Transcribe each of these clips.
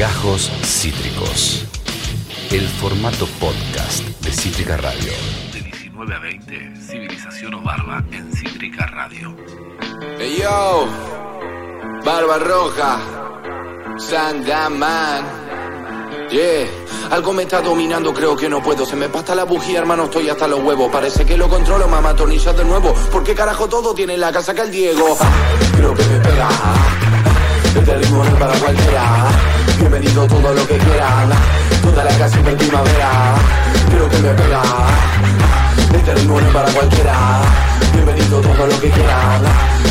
Gajos Cítricos. El formato podcast de Cítrica Radio. De 19 a 20, Civilización o Barba en Cítrica Radio. Hey yo, Barba Roja, Sandaman. Yeah, algo me está dominando, creo que no puedo. Se me pasta la bujía, hermano, estoy hasta los huevos. Parece que lo controlo, mamá, tornillas de nuevo. ¿Por qué carajo todo tiene en la casa que el Diego? Creo que me pega. Este no es para cualquiera. Bienvenido todo lo que quieran. Toda la casa en primavera. Creo que me pega. Este ritmo no es para cualquiera. Bienvenido todo lo que quieran.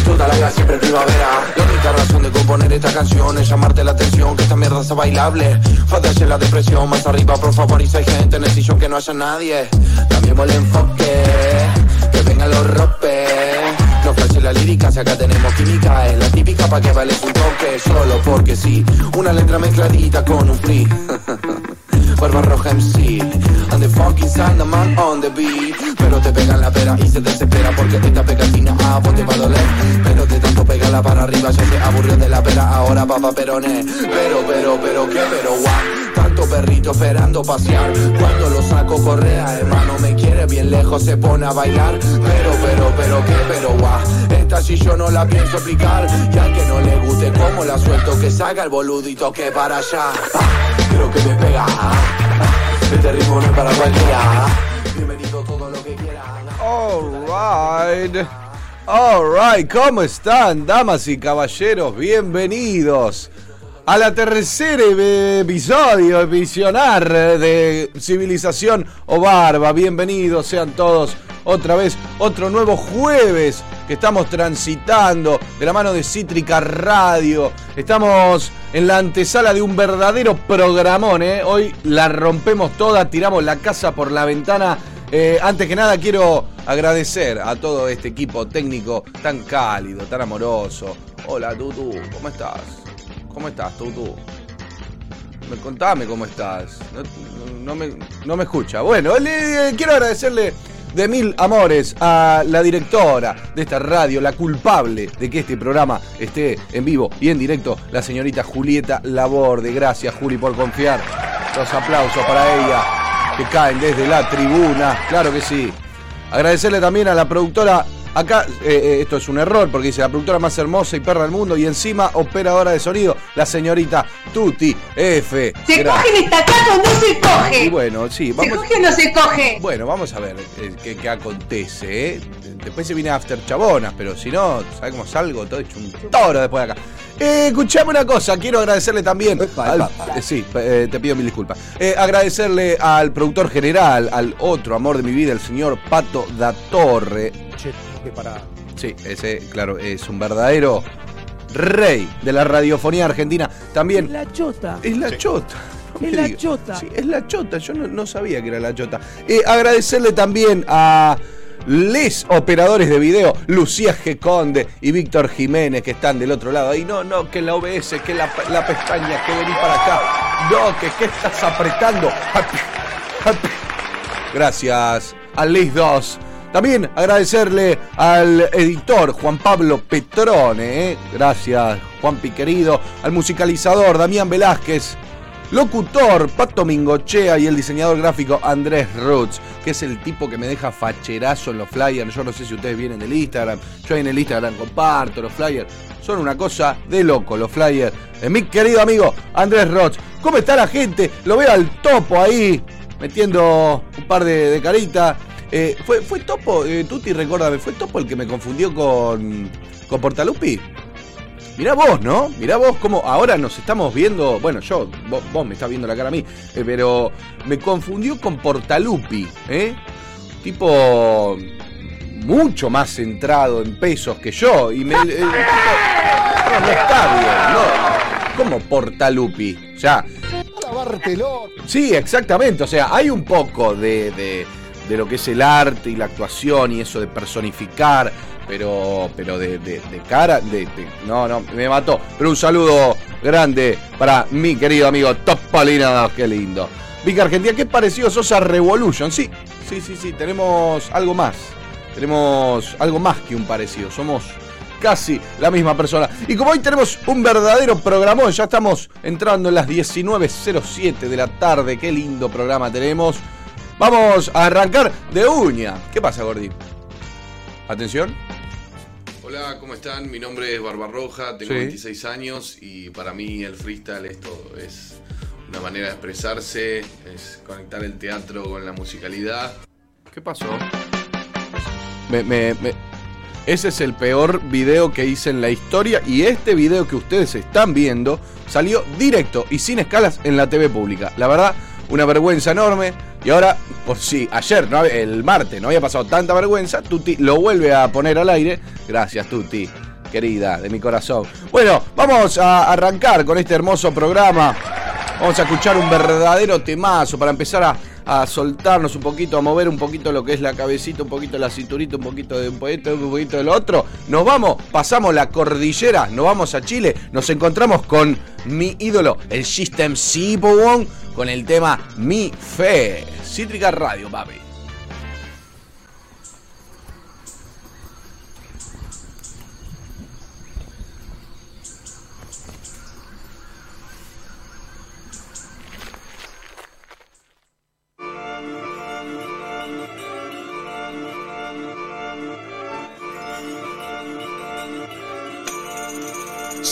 Toda la casa siempre en primavera. La única razón de componer esta canción es llamarte la atención. Que esta mierda sea bailable. Falta la depresión. Más arriba, por favor. Y si hay gente en el sillón que no haya nadie. Cambiemos el enfoque. Que vengan los ropes. No flashe la lírica, si acá tenemos química Es la típica pa' que vales un toque Solo porque sí, una letra mezcladita con un free. Barba roja MC And the fucking Sandman on the beat. Pero te pegan la pera y se desespera Porque esta pegatina a vos te va a doler. Pero de tanto pegarla para arriba Ya se aburrió de la pera, ahora papá perone Pero, pero, pero, ¿qué? Pero guau Perrito esperando pasear. Cuando lo saco correa, hermano me quiere Bien lejos se pone a bailar. Pero, pero, pero, ¿qué? Pero guau. Esta si yo no la pienso explicar. Ya que no le guste cómo la suelto Que salga el boludito que para allá. Ah, Creo que me pega. Este ritmo no es para cualquiera. Bienvenido todo lo que quiera. Alright. Alright, ¿cómo están, damas y caballeros? Bienvenidos a la tercera episodio, visionar de Civilización o Barba. Bienvenidos sean todos otra vez, otro nuevo jueves que estamos transitando de la mano de Cítrica Radio. Estamos en la antesala de un verdadero programón, ¿eh? Hoy la rompemos toda, tiramos la casa por la ventana. Eh, antes que nada quiero agradecer a todo este equipo técnico tan cálido, tan amoroso. Hola Tutu, ¿cómo estás? ¿Cómo estás Tutu? Me contame cómo estás. No, me, no me escucha. Bueno, le- quiero agradecerle de mil amores a la directora de esta radio, la culpable de que este programa esté en vivo y en directo, la señorita Julieta Laborde. Gracias Juli por confiar. Los aplausos para ella que caen desde la tribuna. Claro que sí. Agradecerle también a la productora. Acá eh, eh, esto es un error porque dice la productora más hermosa y perra del mundo y encima operadora de sonido, la señorita Tuti F. ¿Se Gra- coge en esta casa o no se coge? Y bueno, sí, ¿Se vamos. coge o no se coge? Bueno, vamos a ver eh, qué, qué acontece, ¿eh? Después se viene After Chabonas, pero si no, ¿sabes cómo salgo? Todo hecho un toro después de acá. Eh, escuchame una cosa, quiero agradecerle también. al- sí, te pido mil disculpas. Agradecerle al productor general, al otro amor de mi vida, el señor Pato da Torre. Que parar. Sí, ese, claro, es un verdadero rey de la radiofonía argentina. También La chota. es la chota. no Es la chota. Sí, es la chota. Yo no, no sabía que era la chota. Eh, agradecerle también a les operadores de video, Lucía G. Conde y Víctor Jiménez, que están del otro lado. Ahí no, no, que la OBS, que la, la pestaña, que vení para acá. No, que qué estás apretando. Gracias a Les 2. También agradecerle al editor Juan Pablo Petrone, ¿eh? gracias Juanpi querido, al musicalizador Damián Velázquez, locutor Pato Mingochea y el diseñador gráfico Andrés Roots, que es el tipo que me deja facherazo en los flyers. Yo no sé si ustedes vienen del Instagram, yo ahí en el Instagram comparto los flyers. Son una cosa de loco los flyers. Eh, mi querido amigo Andrés Roots, ¿cómo está la gente? Lo veo al topo ahí, metiendo un par de, de caritas. Eh, ¿fue, ¿Fue Topo, eh, Tuti, recuérdame, fue Topo el que me confundió con, con Portalupi? Mirá vos, ¿no? Mirá vos cómo ahora nos estamos viendo. Bueno, yo, vos, vos me estás viendo la cara a mí, eh, pero me confundió con Portalupi, ¿eh? Tipo mucho más centrado en pesos que yo. Y me. tipo- no, no está bien, ¿no? ¿Cómo Portalupi? O sea, Sí, exactamente. O sea, hay un poco de, de- de lo que es el arte y la actuación y eso de personificar, pero, pero de, de- de cara, no, no, me mató. Pero un saludo grande para mi querido amigo Topolino, qué lindo. Vic Argentina, ¿qué pareció sos a Revolution? Sí, sí, sí, sí, tenemos algo más. Tenemos algo más que un parecido. Somos casi la misma persona. Y como hoy tenemos un verdadero programón, ya estamos entrando en las 19.07 de la tarde, qué lindo programa tenemos. Vamos a arrancar de uña. ¿Qué pasa, Gordi? Atención. Hola, ¿cómo están? Mi nombre es Barbarroja, tengo Sí. 26 años y para mí el freestyle es todo. Es una manera de expresarse, es conectar el teatro con la musicalidad. ¿Qué pasó? Me- me- me- Ese es el peor video que hice en la historia y este video que ustedes están viendo salió directo y sin escalas en la TV pública. La verdad, una vergüenza enorme. Y ahora, por si ayer, no, el martes, no había pasado tanta vergüenza, Tuti lo vuelve a poner al aire. Gracias, Tuti, querida, de mi corazón. Bueno, vamos a arrancar con este hermoso programa. Vamos a escuchar un verdadero temazo para empezar a, a soltarnos un poquito, a mover un poquito lo que es la cabecita, un poquito la cinturita, un poquito de un poquito, un poquito de lo otro. Nos vamos, pasamos la cordillera, nos vamos a Chile, nos encontramos con mi ídolo, el System Sipowon, con el tema Mi Fe. Cítrica Radio, papi.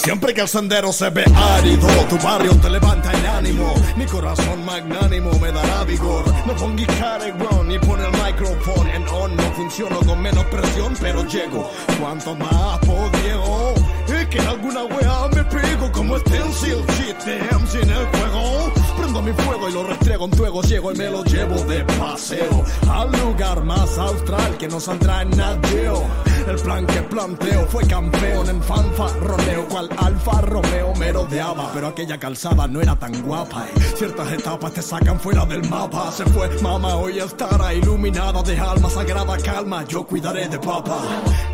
Siempre que el sendero se ve árido, tu barrio te levanta el ánimo. Mi corazón magnánimo me dará vigor. No pongo carregón ni pone el micrófono en on. No funciono con menos presión, pero llego. Cuanto más podriego. Y que alguna wea me pego como stencil. Damn, sin el juego. Prendo mi fuego y lo restrego en tu ego. Y me lo llevo de paseo. Al lugar más austral que no saldrá en nadeo. El plan que planteo fue campeón en fanfarroneo, cual Alfa Romeo me rodeaba, pero aquella calzada no era tan guapa. y ciertas etapas te sacan fuera del mapa. Se fue mamá, hoy estará iluminada de alma sagrada calma. Yo cuidaré de papa.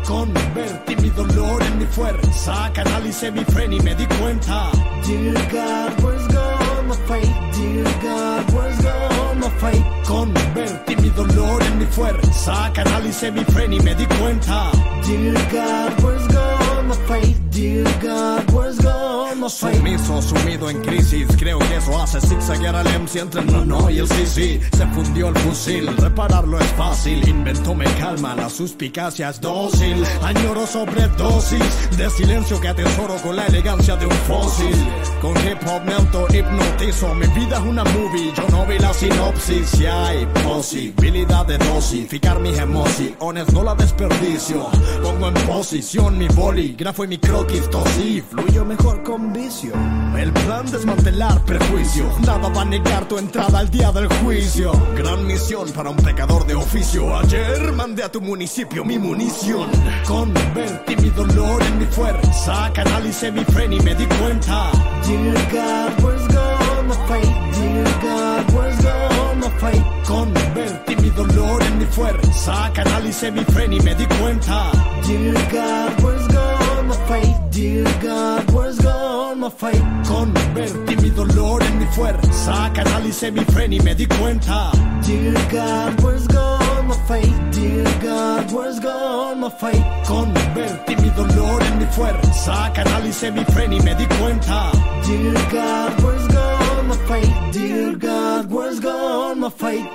Convertí mi dolor en mi fuerza, canalicé mi fe y me di cuenta. Dear God, where's faith? Dear God, where's my faith? Convertí mi dolor en mi fuerza, canalicé mi y me di cuenta. Dear God, where's gone my faith? Dear God, where's gone my faith? Sumiso, sumido en crisis, creo que eso hace zigzaguear al MC entre el no, no y el sí, sí. Se fundió el fusil, repararlo es fácil. Invento me calma, la suspicacia es dócil. Añoro sobredosis de silencio que atesoro con la elegancia de un fósil. Con hip hop me auto-hipnotizo, mi vida es una movie, yo no vi la sinopsis. Si hay posibilidad de dosificar mis emociones, no la desperdicio. Pongo en posición mi bolígrafo y mi croquis tosí, fluyo mejor con vicio. El plan desmantelar prejuicios, nada va a negar tu entrada al día del juicio. Gran misión para un pecador de oficio. Ayer mandé a tu municipio mi munición. Convertí mi dolor en mi fuerza, canalicé mi fe y me di cuenta. Dear God, where's gone my? Dear God, where's gone my? Convertí mi dolor en mi fuerza, canalicé mi fe y me di cuenta. Dear God, where's gone my? Dear God, where's my faith? Convertí mi dolor en mi fuerza, canalicé mi fe y me di cuenta. Dear God, where's gone my faith? Dear God, where's gone my faith? Convertí mi dolor en mi fuerza, canalicé mi fe y me di cuenta. Dear God, where's gone my faith? Dear God, where's gone my faith?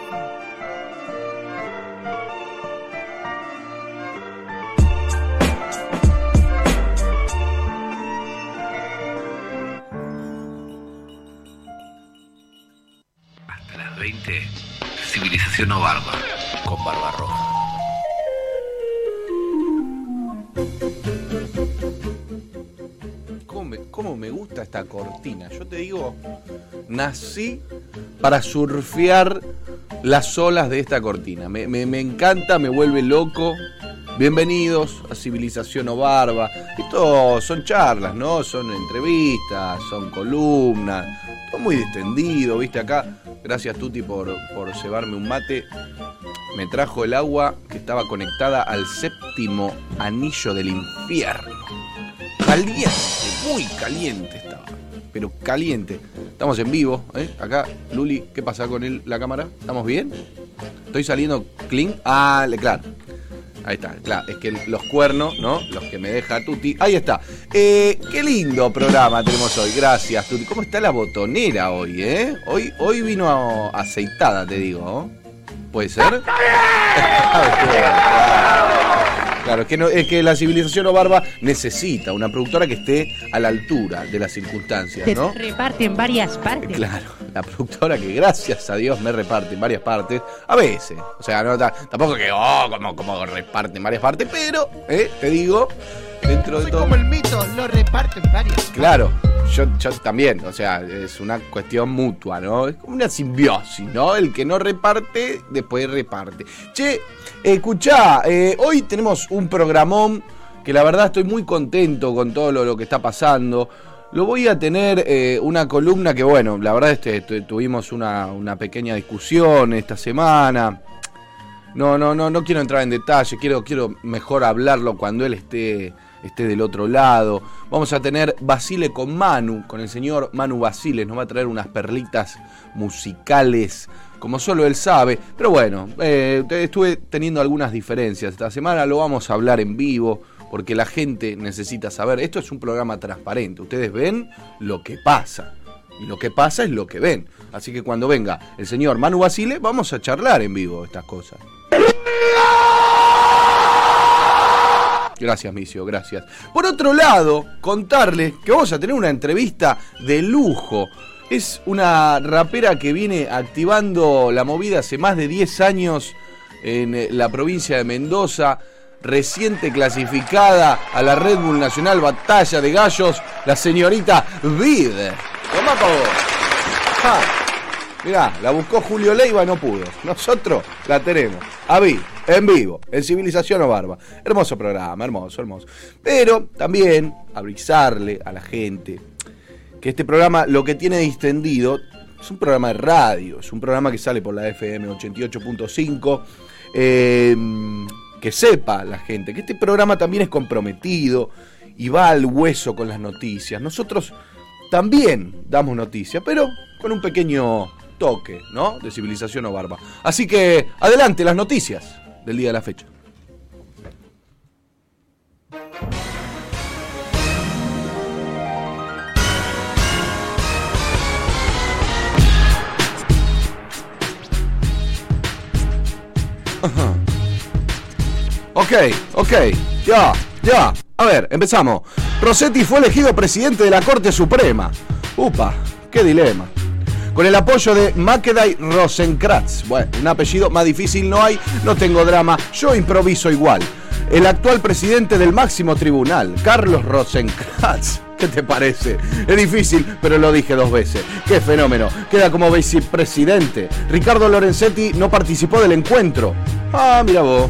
20, Civilización o Barba. Con Barbarroja. ¿Cómo me, cómo me gusta esta cortina? Yo te digo, nací para surfear las olas de esta cortina. Me, me- me encanta, me vuelve loco. Bienvenidos a Civilización o Barba. Esto son charlas, ¿no? Son entrevistas, son columnas. Todo muy distendido, ¿viste? Acá, gracias Tuti por, por llevarme un mate. Me trajo el agua que estaba conectada al séptimo anillo del infierno. Caliente, muy caliente estaba. Pero caliente. Estamos en vivo, ¿eh? Acá, Luli, ¿qué pasa con el- la cámara? ¿Estamos bien? ¿Estoy saliendo clean? Ah, claro. Ahí está, claro, es que los cuernos, ¿no? Los que me deja Tuti. Ahí está. Eh, qué lindo programa tenemos hoy. Gracias, Tuti. ¿Cómo está la botonera hoy, eh? Hoy, hoy vino aceitada, te digo. ¿Puede ser? Claro, es que, no, es que la civilización o barba necesita una productora que esté a la altura de las circunstancias, Se ¿no? reparte en varias partes. Claro, la productora que gracias a Dios me reparte en varias partes, a veces. O sea, no ta- tampoco que, oh, como, como reparte en varias partes, pero, eh, te digo, dentro de todo. Como el mito, lo reparten varios. Claro, yo, yo también, o sea, es una cuestión mutua, ¿no? Es como una simbiosis, ¿no? El que no reparte, después reparte. Che, escuchá, eh, hoy tenemos un programón que la verdad estoy muy contento con todo lo, lo que está pasando. Lo voy a tener eh, una columna que, bueno, la verdad este, tu- tuvimos una, una pequeña discusión esta semana. No, no, no, no quiero entrar en detalle, quiero, quiero mejor hablarlo cuando él esté, esté del otro lado. Vamos a tener Basile con Manu, con el señor Manu Basile, nos va a traer unas perlitas musicales, como solo él sabe. Pero bueno, eh, estuve teniendo algunas diferencias esta semana, lo vamos a hablar en vivo, porque la gente necesita saber. Esto es un programa transparente, ustedes ven lo que pasa. Y lo que pasa es lo que ven. Así que cuando venga el señor Manu Basile, vamos a charlar en vivo estas cosas. Gracias, Micio, gracias. Por otro lado, contarles que vamos a tener una entrevista de lujo. Es una rapera que viene activando la movida hace más de 10 años en eh, la provincia de Mendoza, reciente clasificada a la Red Bull Nacional Batalla de Gallos, la señorita Vid. Pa' vos. Ja. Mirá, la buscó Julio Leiva y no pudo. Nosotros la tenemos. A Vid, en vivo, en Civilización o Barba. Hermoso programa, hermoso, hermoso. Pero también avisarle a la gente que este programa lo que tiene distendido es un programa de radio, es un programa que sale por la FM 88.5. eh, que sepa la gente que este programa también es comprometido y va al hueso con las noticias. Nosotros también damos noticias, pero con un pequeño toque, ¿no? De civilización o barba. Así que adelante las noticias del día de la fecha. Ok, ok, ya, ya. A ver, empezamos. Rossetti fue elegido presidente de la Corte Suprema. Upa, qué dilema. Con el apoyo de Makedai Rosenkrantz. Bueno, un apellido más difícil no hay, no tengo drama, yo improviso igual. El actual presidente del máximo tribunal, Carlos Rosenkrantz. ¿Qué te parece? Es difícil, pero lo dije dos veces. ¡Qué fenómeno! Queda como vicepresidente. Ricardo Lorenzetti no participó del encuentro. Ah, mira vos.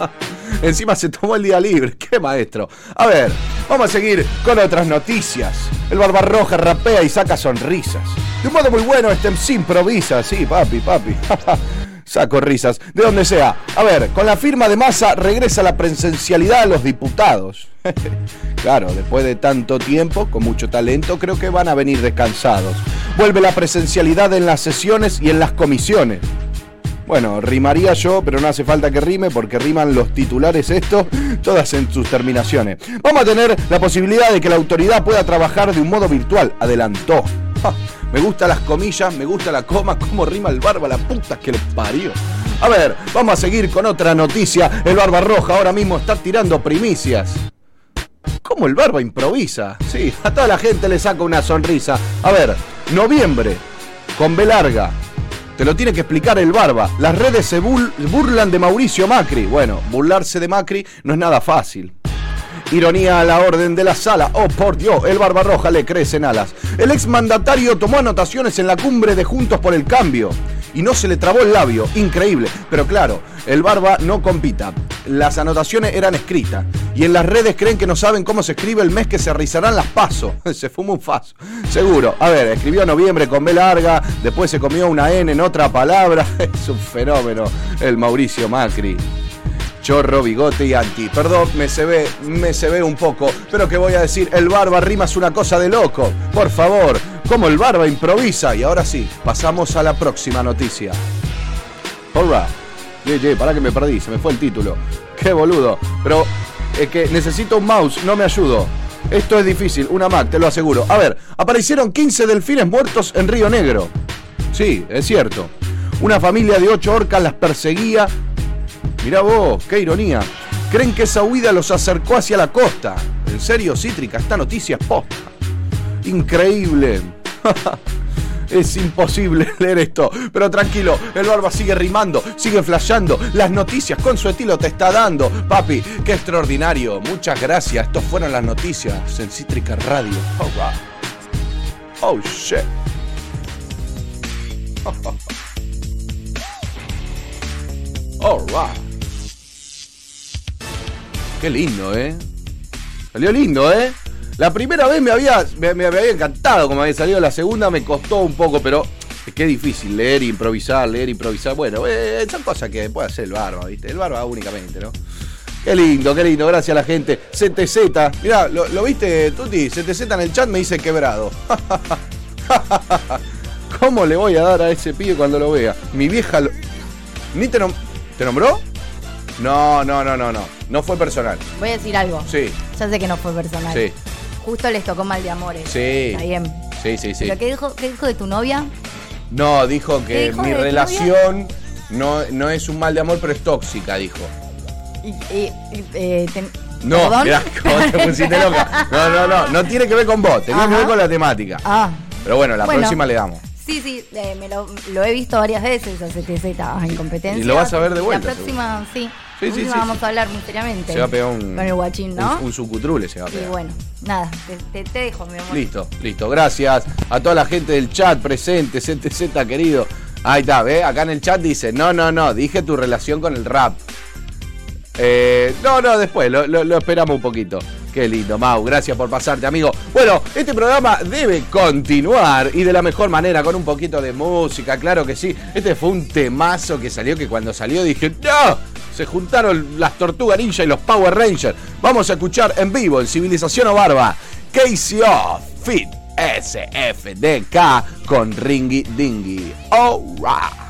Encima se tomó el día libre. ¡Qué maestro! A ver, vamos a seguir con otras noticias. El Barbarroja rapea y saca sonrisas. De un modo muy bueno, este MC improvisa. Sí, papi, papi. Saco risas, de donde sea. A ver, con la firma de masa regresa la presencialidad a los diputados. claro, después de tanto tiempo, con mucho talento, creo que van a venir descansados. Vuelve la presencialidad en las sesiones y en las comisiones. Bueno, rimaría yo, pero no hace falta que rime porque riman los titulares esto, todas en sus terminaciones. Vamos a tener la posibilidad de que la autoridad pueda trabajar de un modo virtual, adelantó. Me gusta las comillas, me gusta la coma, cómo rima el barba, la puta que le parió. A ver, vamos a seguir con otra noticia. El Barba Roja ahora mismo está tirando primicias. ¿Cómo el Barba improvisa? Sí, a toda la gente le saca una sonrisa. A ver, noviembre, con B larga. Te lo tiene que explicar el Barba. Las redes se burlan de Mauricio Macri. Bueno, burlarse de Macri no es nada fácil. Ironía a la orden de la sala. Oh, por Dios, el Barbarroja le crecen alas. El exmandatario tomó anotaciones en la cumbre de Juntos por el Cambio. Y no se le trabó el labio. Increíble. Pero claro, el Barba no compita. Las anotaciones eran escritas. Y en las redes creen que no saben cómo se escribe el mes que se rizarán las pasos. se fuma un faso. Seguro. A ver, escribió noviembre con B larga. Después se comió una N en otra palabra. es un fenómeno. El Mauricio Macri. Chorro, bigote y anti. Perdón, me se ve, me se ve un poco. Pero que voy a decir, el barba rima es una cosa de loco. Por favor, como el barba improvisa. Y ahora sí, pasamos a la próxima noticia. Alright. Ye, ye, pará que me perdí, se me fue el título. Qué boludo. Pero es que necesito un mouse, no me ayudo. Esto es difícil, una Mac, te lo aseguro. A ver, aparecieron 15 delfines muertos en Río Negro. Sí, es cierto. Una familia de 8 orcas las perseguía. Mirá vos, qué ironía. Creen que esa huida los acercó hacia la costa. En serio, Cítrica, esta noticia es posta. Increíble. Es imposible leer esto, pero tranquilo, el barba sigue rimando, sigue flasheando, las noticias con su estilo te está dando. Papi, qué extraordinario, muchas gracias. Estos fueron las noticias en Cítrica Radio. Oh, wow. Oh, shit. All right. Qué lindo, ¿eh? Salió lindo, ¿eh? La primera vez me había, me, había encantado como había salido, la segunda me costó un poco, pero es que es difícil leer, improvisar, leer, improvisar. Bueno, eh, son cosas que puede hacer el barba, ¿viste? El barba únicamente, ¿no? Qué lindo, qué lindo, gracias a la gente. CTZ, mirá, ¿lo, lo viste, Tuti? CTZ en el chat me dice quebrado. ¿Cómo le voy a dar a ese pibe cuando lo vea? Mi vieja lo... ¿Ni te, ¿Te nombró? No, no, no, no, no. No fue personal. Voy a decir algo. Sí, Ya sé que no fue personal. sí, Justo les tocó mal de amores. sí. Está bien. Sí, sí, sí. ¿Pero qué dijo, qué dijo de tu novia? No, dijo ¿Qué que dijo mi relación no, no es un mal de amor, pero es tóxica, dijo. Y, y- y, eh, ten- No, mirá, te pusiste loca. No, no, no, no tiene que ver con vos, tenía que ver con la temática. Ah, Pero bueno, la Bueno. próxima le damos. sí, sí, eh, me lo, lo he visto varias veces a CTZ en competencia. Y lo vas a ver de vuelta, La próxima, sí. Sí, sí, sí, vamos a hablar muy seriamente. Se va a pegar un. Con el guachín, ¿no? Un, un sucutrule se va a y pegar. bueno, nada, te, te- te dejo, mi amor. Listo, listo. Gracias a toda la gente del chat presente, CTZ querido. Ahí está, ¿ve? Acá en el chat dice, no, no, no, dije tu relación con el rap. Eh, no, no, después, lo, lo- lo esperamos un poquito. Qué lindo, Mau, gracias por pasarte, amigo. Bueno, este programa debe continuar y de la mejor manera, con un poquito de música, claro que sí. Este fue un temazo que salió que cuando salió dije, ¡No! Se juntaron las Tortugas Ninja y los Power Rangers. Vamos a escuchar en vivo en Civilización o Barba, KCO Fit SFDK con Ringy Dingy. Alright.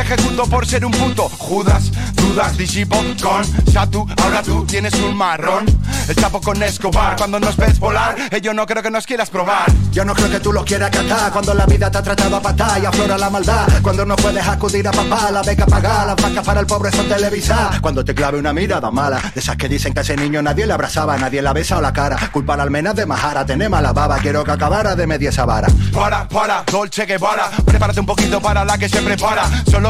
ejecuto por ser un puto, Judas, dudas, disipo con Satu, ahora tú tienes un marrón, el chapo con Escobar, cuando nos ves volar, eh, yo no creo que nos quieras probar. Yo no creo que tú lo quieras catar cuando la vida te ha tratado a patar y aflora la maldad. Cuando no puedes acudir a papá, la beca pagar, las vacas para el pobre son televisar. Cuando te clave una mirada mala, de esas que dicen que a ese niño nadie le abrazaba, nadie la besa o la cara. Culpar al menos de majara, tener mala baba, quiero que acabara de media esa vara. Para, para, Dolce Guevara Prepárate un poquito para la que se prepara Solo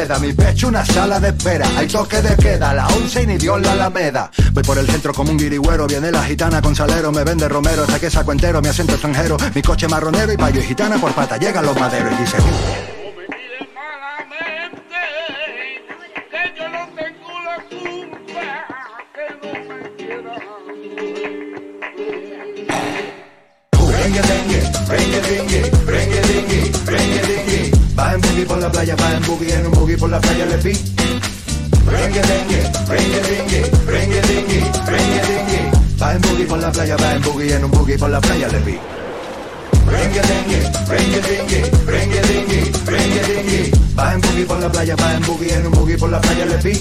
Mi pecho una sala de espera. Hay toque de queda, la once y ni Dios la alameda. Voy por el centro como un guirigüero. Viene la gitana con salero, me vende romero. Saqué saco entero, mi acento extranjero. Mi coche marronero y payo y gitana por pata. Llegan los maderos y dice. Boogie por la playa, va en boogie, en un boogie por la playa le pi. Rengue, dengue, rengue, dengue, rengue, dengue, rengue, dengue. Va en boogie por la playa, va en boogie, en un boogie por la playa le pi. Rengue, dengue, rengue, dengue, rengue, dengue, rengue, dengue. Va en boogie por la playa, va en boogie, en un boogie por la playa le pi.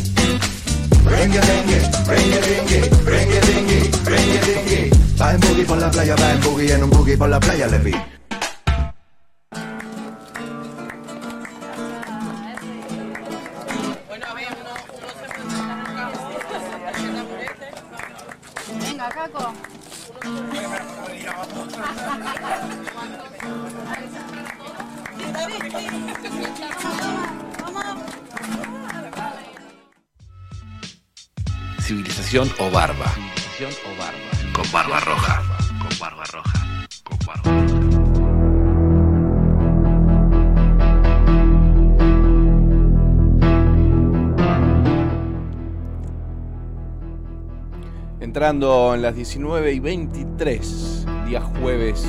Rengue, dengue, rengue, dengue, rengue, dengue, rengue, dengue. Va en boogie por la playa, va en boogie, en un boogie por la playa le vi. Civilización o barba. Civilización o barba. Con barba roja. Con barba roja. Con barba roja. Entrando en las 19 y 23, día jueves.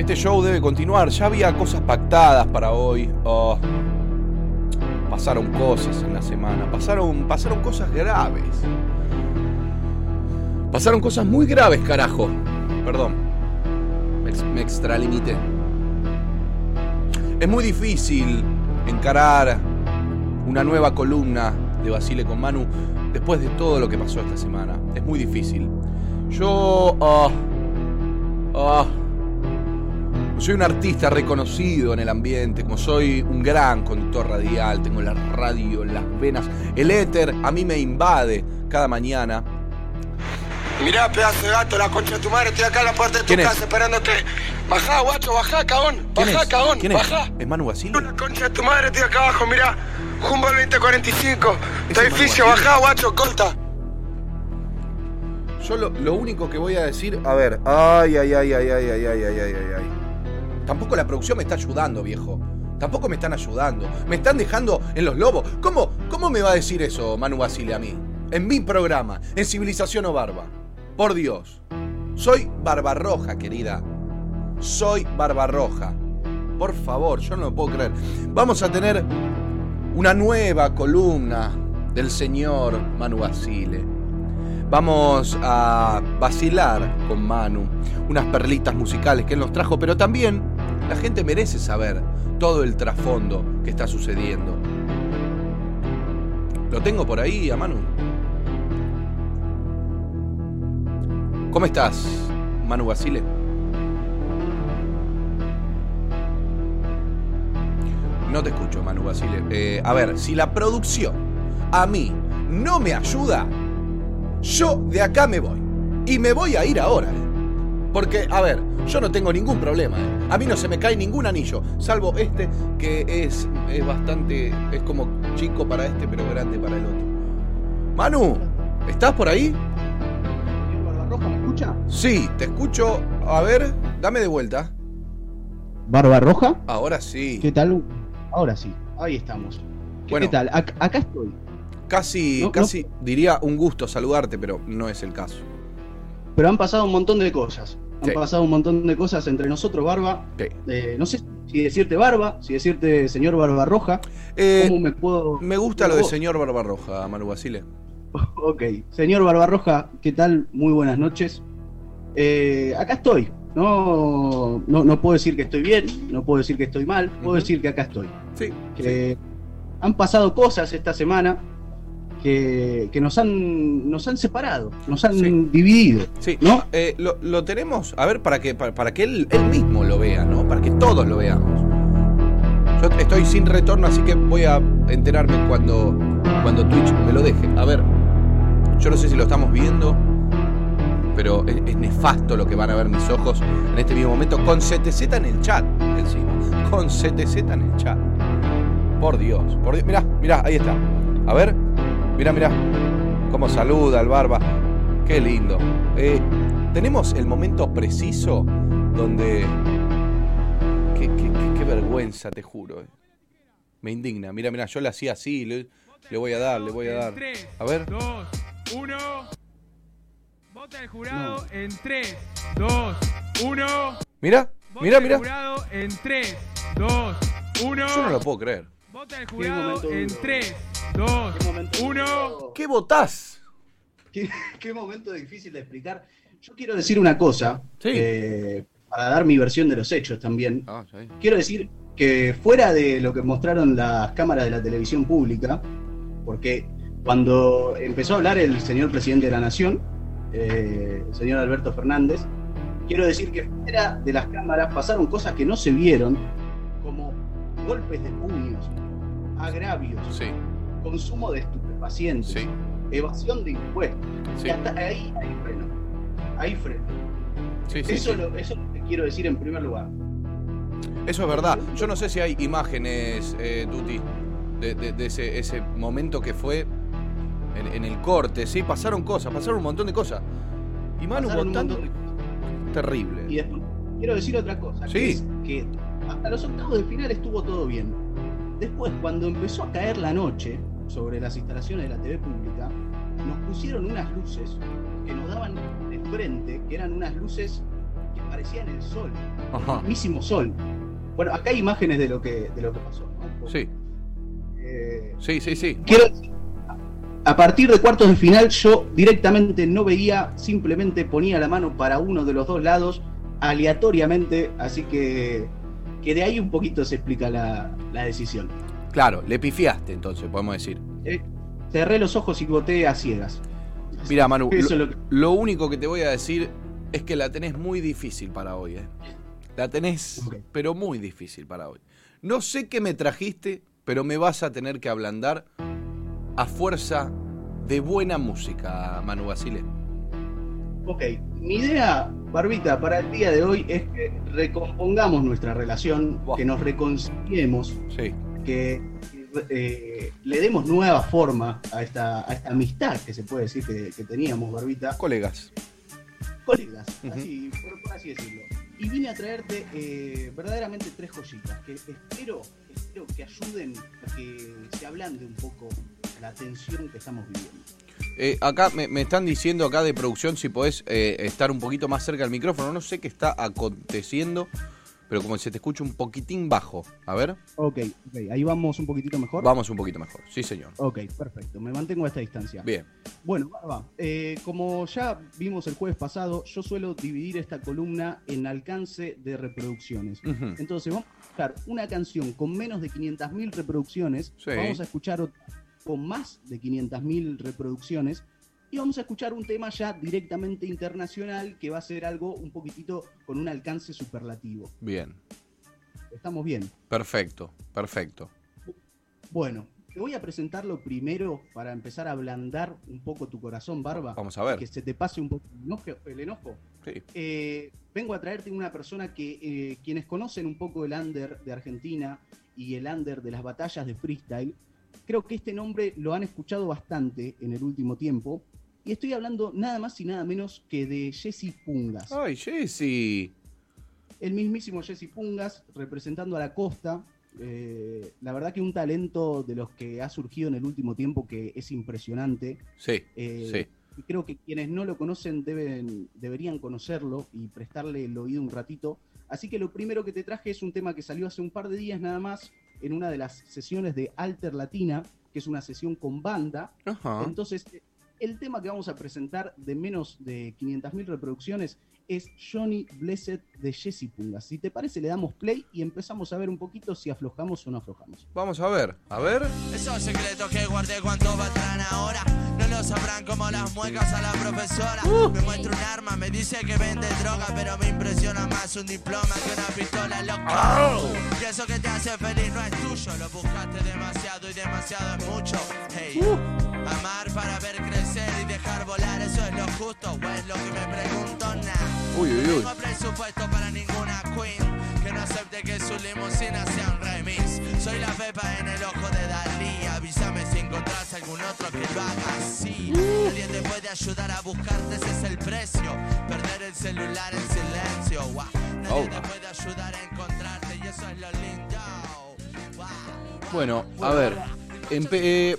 Este show debe continuar. Ya había cosas pactadas para hoy. Oh, pasaron cosas en la semana. Pasaron, pasaron cosas graves. Pasaron cosas muy graves, carajo. Perdón. Me, me extralimité. Es muy difícil encarar una nueva columna de Basile con Manu después de todo lo que pasó esta semana. Es muy difícil. Yo. ah, ah, soy un artista reconocido en el ambiente, como soy un gran conductor radial, tengo la radio en las venas, el éter a mí me invade cada mañana. Mirá, pedazo de gato, la concha de tu madre, estoy acá en la puerta de tu casa esperándote. Bajá, guacho, bajá. ¿Quién Bajá, es? cagón, ¿Quién es? bajá. ¿Es Manu Basile? La concha de tu madre, estoy acá abajo, mirá. Humboldt 2045. Está difícil, bajá, guacho, corta. Yo lo, lo único que voy a decir, a ver, ay, ay, ay, ay, ay, ay, ay, ay, ay, ay, ay. Tampoco la producción me está ayudando, viejo. Tampoco me están ayudando. Me están dejando en los lobos. ¿Cómo, cómo me va a decir eso Manu Basile a mí? En mi programa, en Civilización o Barba. Por Dios. Soy Barbarroja, querida. Soy Barbarroja. Por favor, yo no lo puedo creer. Vamos a tener una nueva columna del señor Manu Basile. Vamos a vacilar con Manu unas perlitas musicales que él nos trajo, pero también la gente merece saber todo el trasfondo que está sucediendo. ¿Lo tengo por ahí a Manu? ¿Cómo estás, Manu Basile? No te escucho, Manu Basile. Eh, a ver, si la producción a mí no me ayuda, yo de acá me voy. Y me voy a ir ahora. Porque, a ver, yo no tengo ningún problema. ¿eh? A mí no se me cae ningún anillo, salvo este que es, es bastante, es como chico para este, pero grande para el otro. Manu, ¿estás por ahí? ¿Barbarroja me escucha? Sí, te escucho. A ver, dame de vuelta. ¿Barbarroja? Ahora sí. ¿Qué tal? Ahora sí, ahí estamos. ¿Qué, Bueno. qué tal? Ac- acá estoy. Casi, No, no. casi diría un gusto saludarte, pero no es el caso. Pero han pasado un montón de cosas. Han Sí. pasado un montón de cosas entre nosotros, Barba. Sí. Eh, no sé si decirte Barba, si decirte señor Barbarroja. Eh, ¿Cómo me puedo...? Me gusta lo de ¿Cómo- señor Barbarroja, Manu Basile. Ok, señor Barbarroja, ¿qué tal? Muy buenas noches. Eh, acá estoy, No, no, no puedo decir que estoy bien, no puedo decir que estoy mal, puedo decir que acá estoy. Sí. Han pasado cosas esta semana que, que nos han nos han separado, nos han Sí. dividido. Sí, ¿No? eh, lo, lo tenemos, a ver, para que, para, para que él, él mismo lo vea, ¿no? Para que todos lo veamos. Yo estoy sin retorno, así que voy a enterarme cuando, cuando Twitch me lo deje. A ver, yo no sé si lo estamos viendo, pero es, es nefasto lo que van a ver mis ojos en este mismo momento, con CTZ en el chat, encima. Con CTZ en el chat. Por Dios, por Dios. Mirá, mirá, ahí está. A ver, mirá, mirá. Cómo saluda el barba. Qué lindo. Eh, tenemos el momento preciso donde. Qué, qué- qué- qué vergüenza, te juro. eh. Me indigna. Mira, mira, yo le hacía así. Le, le voy a dar, le voy a dar. A ver. 2, 1. Vota el jurado en 3, 2, 1. Mira, Vota mira, el mira. jurado en 3, 2, 1. Yo no lo puedo creer. Vota el jurado en duro. 3, 2, Qué momento 1. ¿Qué votás? Qué, qué momento difícil de explicar. Yo quiero decir una cosa, Sí. eh, para dar mi versión de los hechos también. Ah, sí. Quiero decir que fuera de lo que mostraron las cámaras de la televisión pública, porque cuando empezó a hablar el señor presidente de la Nación, eh, el señor Alberto Fernández, quiero decir que fuera de las cámaras pasaron cosas que no se vieron, como golpes de puños, agravios, Sí, consumo de estupefacientes, sí, evasión de impuestos. sí. Y hasta ahí hay freno. Hay freno. sí, eso, sí. Lo, eso es lo que quiero decir en primer lugar. Eso es verdad. Yo no sé si hay imágenes, eh, Tuti, de, de- de ese, ese momento que fue en, en el corte. Sí, pasaron cosas, pasaron un montón de cosas. Y Manu votando. montón de cosas. Terrible. Y después quiero decir otra cosa, Sí. que es que hasta los octavos de final estuvo todo bien. Después, cuando empezó a caer la noche sobre las instalaciones de la TV pública, nos pusieron unas luces que nos daban de frente, que eran unas luces que parecían el sol, Ajá. el mismísimo sol. Bueno, acá hay imágenes de lo que, de lo que pasó. ¿no? Sí, Eh, sí, sí, sí. quiero a partir de cuartos de final yo directamente no veía, simplemente ponía la mano para uno de los dos lados aleatoriamente, así que, que de ahí un poquito se explica la, la decisión. Claro, le pifiaste entonces, podemos decir. Eh, cerré los ojos y voté a ciegas. Mira, Manu, lo, es lo que- lo único que te voy a decir es que la tenés muy difícil para hoy, ¿eh? La tenés, pero muy difícil para hoy. No sé qué me trajiste, pero me vas a tener que ablandar a fuerza de buena música, Manu Basile. Ok, mi idea, Barbita, para el día de hoy es que recompongamos nuestra relación, que nos reconciliemos, Sí, que eh, le demos nueva forma a esta, a esta amistad que se puede decir que, que teníamos, Barbita. colegas. colegas, así, por, por así decirlo. Y vine a traerte eh, verdaderamente tres joyitas que espero, espero que ayuden a que se ablande un poco la tensión que estamos viviendo. Eh, acá me, me están diciendo acá de producción si podés estar un poquito más cerca del micrófono. No sé qué está aconteciendo, pero como se te escucha un poquitín bajo. A ver, Ok, ok, ahí vamos un poquitito mejor. vamos un poquito mejor. Sí, señor. Ok, perfecto, me mantengo a esta distancia. Bien. Bueno, Barba, eh, como ya vimos el jueves pasado, yo suelo dividir esta columna en alcance de reproducciones. Entonces vamos a escuchar una canción con menos de 500.000 reproducciones, Sí. vamos a escuchar otra con más de 500.000 reproducciones y vamos a escuchar un tema ya directamente internacional que va a ser algo un poquitito con un alcance superlativo. Bien. ¿Estamos bien? Perfecto, perfecto. Bueno, te voy a presentar lo primero para empezar a ablandar un poco tu corazón, Barba. Vamos a ver. Que se te pase un poco el enojo. Sí. Eh, vengo a traerte una persona que eh, quienes conocen un poco el under de Argentina y el under de las batallas de freestyle, creo que este nombre lo han escuchado bastante en el último tiempo. Y estoy hablando nada más y nada menos que de Jesse Pungas. Ay, Jessy. El mismísimo Jesse Pungas representando a la costa. Eh, la verdad que un talento de los que ha surgido en el último tiempo que es impresionante. Sí, Eh, sí. y creo que quienes no lo conocen deben, deberían conocerlo y prestarle el oído un ratito. Así que lo primero que te traje es un tema que salió hace un par de días nada más en una de las sesiones de Alter Latina, que es una sesión con banda. Ajá. Entonces, el tema que vamos a presentar de menos de 500.000 reproducciones es Johnny Blessed de Jesse Punga. Si te parece, le damos play y empezamos a ver un poquito si aflojamos o no aflojamos. Vamos a ver, a ver. Esos secretos que guardé cuando batrán ahora. No lo sabrán como las muecas a la profesora. Me muestra un arma, me dice que vende droga Pero me impresiona más un diploma que una pistola loca Y eso que te hace feliz no es tuyo Lo buscaste demasiado y demasiado es mucho. Hey, amar para ver crecer y dejar volar Eso es lo justo o es lo que me pregunto nah Uy, uy, uy. No tengo presupuesto para ninguna queen que no acepte que su limusina sea un remix. Soy la pepa en el ojo de Dalí. Avísame si encontrás algún otro que lo haga así. Nadie te puede ayudar a buscarte, ese es el precio. Perder el celular en silencio. Guau. Nadie Oh. te puede ayudar a encontrarte y eso es lo lindo. Bueno, a ver. empe- eh,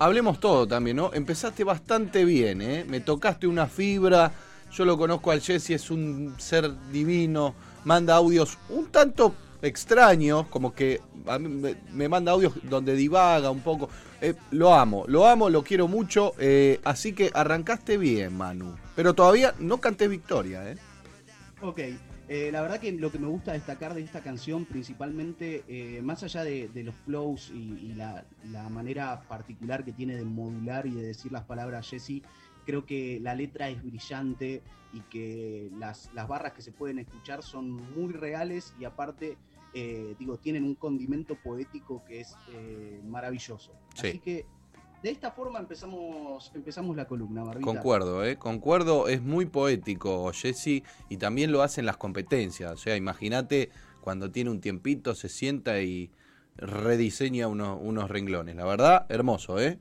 hablemos todo también, ¿no? Empezaste bastante bien, ¿eh? Me tocaste una fibra. Yo lo conozco al Jesse, es un ser divino. Manda audios un tanto extraños, como que a me manda audios donde divaga un poco. Eh, lo amo, lo amo, lo quiero mucho. eh, así que arrancaste bien, Manu. Pero todavía no canté victoria, ¿eh? Ok, eh, la verdad que lo que me gusta destacar de esta canción principalmente, eh, más allá de, de los flows y, y la, la manera particular que tiene de modular y de decir las palabras Jesse, creo que la letra es brillante y que las, las barras que se pueden escuchar son muy reales y aparte, eh, digo, tienen un condimento poético que es eh, maravilloso. Sí. Así que de esta forma empezamos, empezamos la columna, Barbita. Concuerdo, ¿eh? Concuerdo, es muy poético Jesse y también lo hace en las competencias. O sea, imagínate cuando tiene un tiempito, se sienta y rediseña unos, unos renglones. La verdad, hermoso, ¿eh?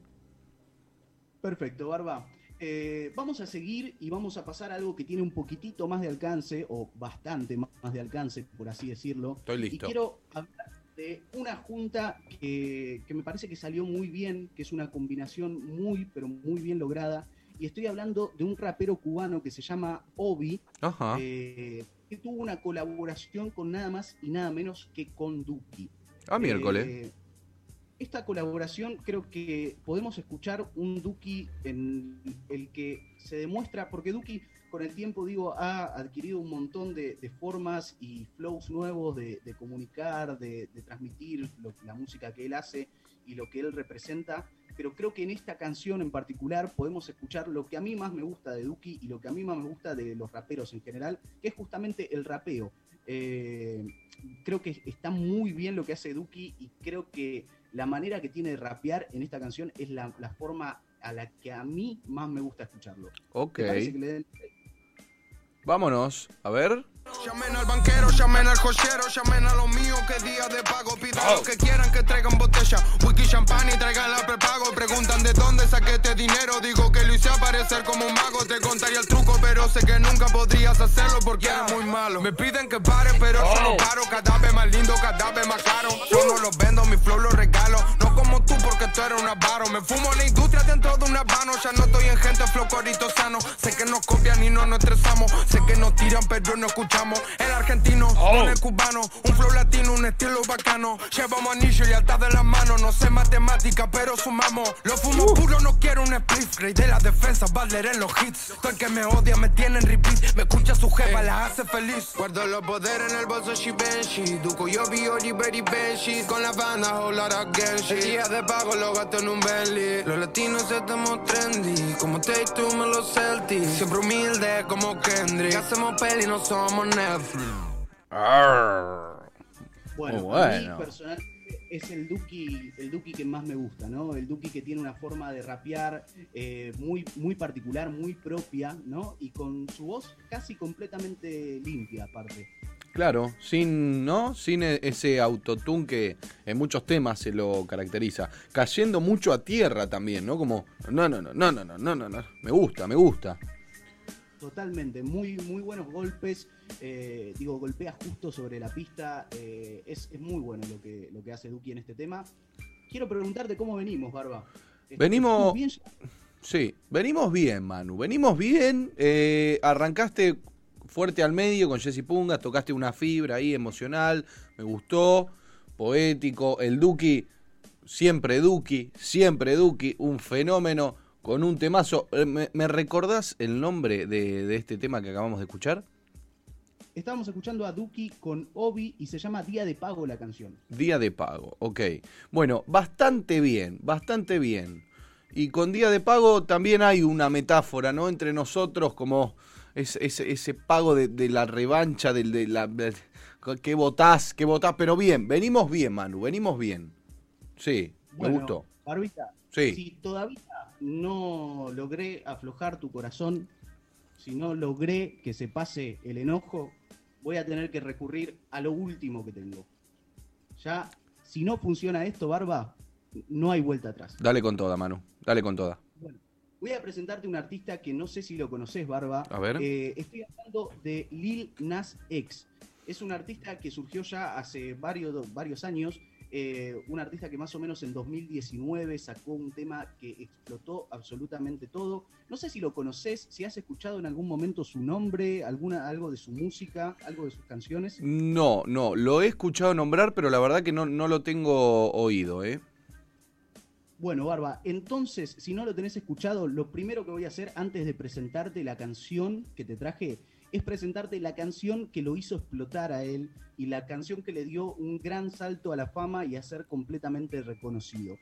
Perfecto, Barba. Eh, vamos a seguir y vamos a pasar a algo que tiene un poquitito más de alcance, o bastante más más de alcance, por así decirlo. Estoy listo. Y quiero hablar de una junta que, que me parece que salió muy bien, que es una combinación muy, pero muy bien lograda. Y estoy hablando de un rapero cubano que se llama Obi, Ajá. eh, que tuvo una colaboración con nada más y nada menos que con Duki. Ah, miércoles. Eh, esta colaboración creo que podemos escuchar un Duki en el que se demuestra, porque Duki con el tiempo, digo, ha adquirido un montón de, de formas y flows nuevos de, de comunicar, de, de transmitir lo- la música que él hace y lo que él representa, pero creo que en esta canción en particular podemos escuchar lo que a mí más me gusta de Duki y lo que a mí más me gusta de los raperos en general, que es justamente el rapeo. Eh, creo que está muy bien lo que hace Duki y creo que la manera que tiene de rapear en esta canción es la, la forma a la que a mí más me gusta escucharlo. Ok. ¿Te parece que le den- Vámonos, a ver. Llamen al banquero, llamen al joyero, llamen a los míos que día de pago. Pidan lo que quieran que traigan botella, whisky, champán y traigan la prepago. Preguntan de dónde saqué este dinero, digo que lo hice aparecer como un mago. Te contaría el truco, pero sé que nunca podrías hacerlo porque eres muy malo. Me piden que pare, pero yo no paro. Cada vez más lindo, cada vez más caro. Yo no los vendo, mi flow los regalo. No como tú porque tú eres un avaro. Me fumo la industria dentro de un habano. Ya no estoy en gente flow corito sano. Sé que nos copian y no nos estresamos. Sé que nos tiran, pero no escuchamos. El argentino con el cubano. Un flow latino, un estilo bacano. Llevamos anillo y atas de las manos. No sé matemática, pero sumamos. Lo fumo puro, no quiero un split. Rey de la defensa, Butler en los hits. Todo el que me odia me tiene en repeat. Me escucha su jefa, la hace feliz. Guardo los poderes en el bolso Shibenshi. Duco yo vi Oliver y Benji. Con la banda, of Genshi. El día de pago lo gasto en un Bentley. Los latinos estamos trendy. Como Tate, tú me los Celtics. Siempre humilde como Kendrick. Hacemos peli, no somos Netflix. Bueno, bueno. mí personalmente es el Duki, el Duki que más me gusta, ¿no? El Duki que tiene una forma de rapear eh, muy, muy particular, muy propia, ¿no? Y con su voz casi completamente limpia, aparte. Claro, sin, ¿no? Sin e- ese autotune que en muchos temas se lo caracteriza. Cayendo mucho a tierra también, ¿no? Como, no, no, no, no, no, no, no, no, no. Me gusta, me gusta. Totalmente, muy, muy buenos golpes. eh, digo, golpea justo sobre la pista. eh, es, es muy bueno lo que, lo que hace Duki en este tema. Quiero preguntarte cómo venimos, Barba. Venimos- ¿Estamos bien? Sí, venimos bien, Manu. Venimos bien. eh, arrancaste fuerte al medio con Jesse Pungas, tocaste una fibra ahí emocional. Me gustó. Poético. El Duki, siempre Duki, siempre Duki. Un fenómeno con un temazo. Eh, ¿Me, me recordás el nombre de, de este tema que acabamos de escuchar? estábamos escuchando a Duki con Obi y se llama Día de Pago la canción. Día de pago, ok. Bueno, bastante bien, bastante bien. Y con día de pago también hay una metáfora, ¿no? Entre nosotros como ese, ese, ese pago de, de la revancha, del de la... de- que votás, que votás, pero bien, venimos bien, Manu, venimos bien. Sí, me Bueno, gustó. Barbita, Sí. si todavía no logré aflojar tu corazón, si no logré que se pase el enojo, voy a tener que recurrir a lo último que tengo. Ya, si no funciona esto, Barba, no hay vuelta atrás. Dale con toda, Manu, dale con toda. Voy a presentarte un artista que no sé si lo conoces, Barba. A ver. Eh, estoy hablando de Lil Nas X. Es un artista que surgió ya hace varios, varios años. Eh, un artista que más o menos en 2019 sacó un tema que explotó absolutamente todo. No sé si lo conoces, si has escuchado en algún momento su nombre, alguna, algo de su música, algo de sus canciones. No, no, lo he escuchado nombrar, pero la verdad que no, no lo tengo oído, ¿eh? Bueno, Barba, entonces, si no lo tenés escuchado, lo primero que voy a hacer antes de presentarte la canción que te traje es presentarte la canción que lo hizo explotar a él y la canción que le dio un gran salto a la fama y a ser completamente reconocido.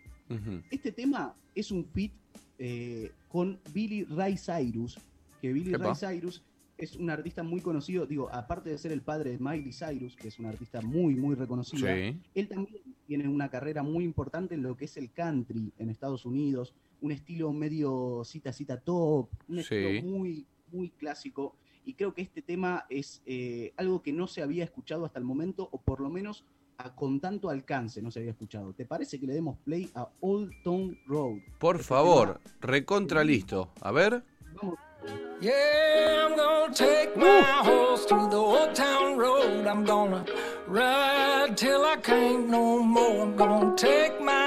Este tema es un feat eh, con Billy Ray Cyrus, que Billy. Ray Cyrus es un artista muy conocido, digo, aparte de ser el padre de Miley Cyrus, que es un artista muy, muy reconocido, Sí. él también tiene una carrera muy importante en lo que es el country en Estados Unidos, un estilo medio cita cita top, un Sí. estilo muy, muy clásico. Y creo que este tema es eh, algo que no se había escuchado hasta el momento, o por lo menos a- con tanto alcance no se había escuchado. ¿Te parece que le demos play a Old Town Road? Por favor, recontra listo. A ver. Yeah, I'm gonna take my horse to the old town road. I'm gonna ride till I can't no more. I'm gonna take my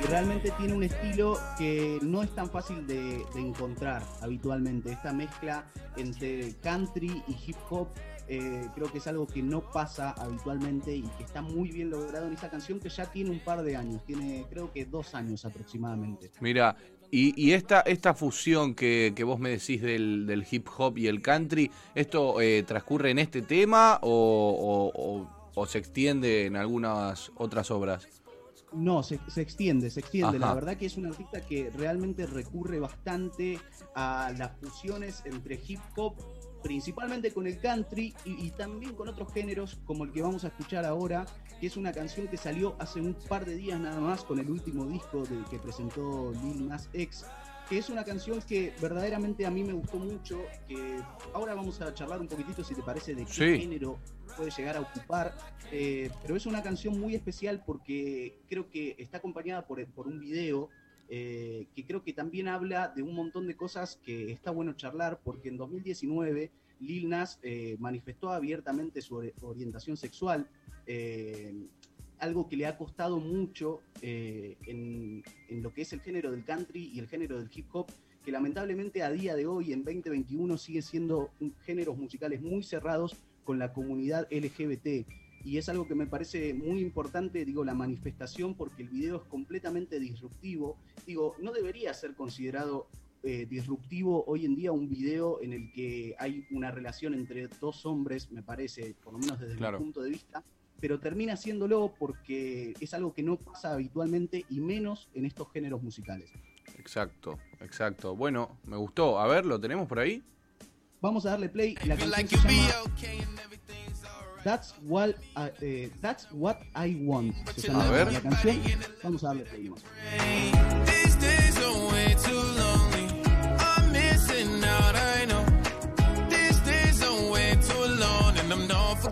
y realmente tiene un estilo que no es tan fácil de, de encontrar habitualmente. Esta mezcla entre country y hip hop eh, creo que es algo que no pasa habitualmente y que está muy bien logrado en esta canción que ya tiene un par de años, tiene creo que dos años aproximadamente. Mira, y, y esta, esta fusión que, que vos me decís del, del hip hop y el country, ¿esto eh, transcurre en este tema o, o- o- o se extiende en algunas otras obras? No, se, se extiende, se extiende. La verdad que es un artista que realmente recurre bastante a las fusiones entre hip hop, principalmente con el country y, y también con otros géneros como el que vamos a escuchar ahora, que es una canción que salió hace un par de días nada más con el último disco del que presentó Lil Nas X, que es una canción que verdaderamente a mí me gustó mucho, que ahora vamos a charlar un poquitito si te parece de qué Sí. género puede llegar a ocupar, eh, pero es una canción muy especial porque creo que está acompañada por, por un video eh, que creo que también habla de un montón de cosas que está bueno charlar, porque en 2019 Lil Nas eh, manifestó abiertamente su ori- orientación sexual, eh, algo que le ha costado mucho eh, en, lo que es el género del country y el género del hip hop, que lamentablemente a día de hoy, en 2021, sigue siendo géneros musicales muy cerrados con la comunidad LGBT. Y es algo que me parece muy importante, digo, la manifestación, porque el video es completamente disruptivo. Digo, no debería ser considerado eh, disruptivo hoy en día un video en el que hay una relación entre dos hombres, me parece, por lo menos desde Claro. mi punto de vista, pero termina haciéndolo porque es algo que no pasa habitualmente y menos en estos géneros musicales. Exacto, exacto. Bueno, me gustó. A ver, ¿lo tenemos por ahí? vamos a darle play. La canción se llama That's what, I- eh, That's what I want. Se llama A ver. la canción. Vamos a darle play. nomás.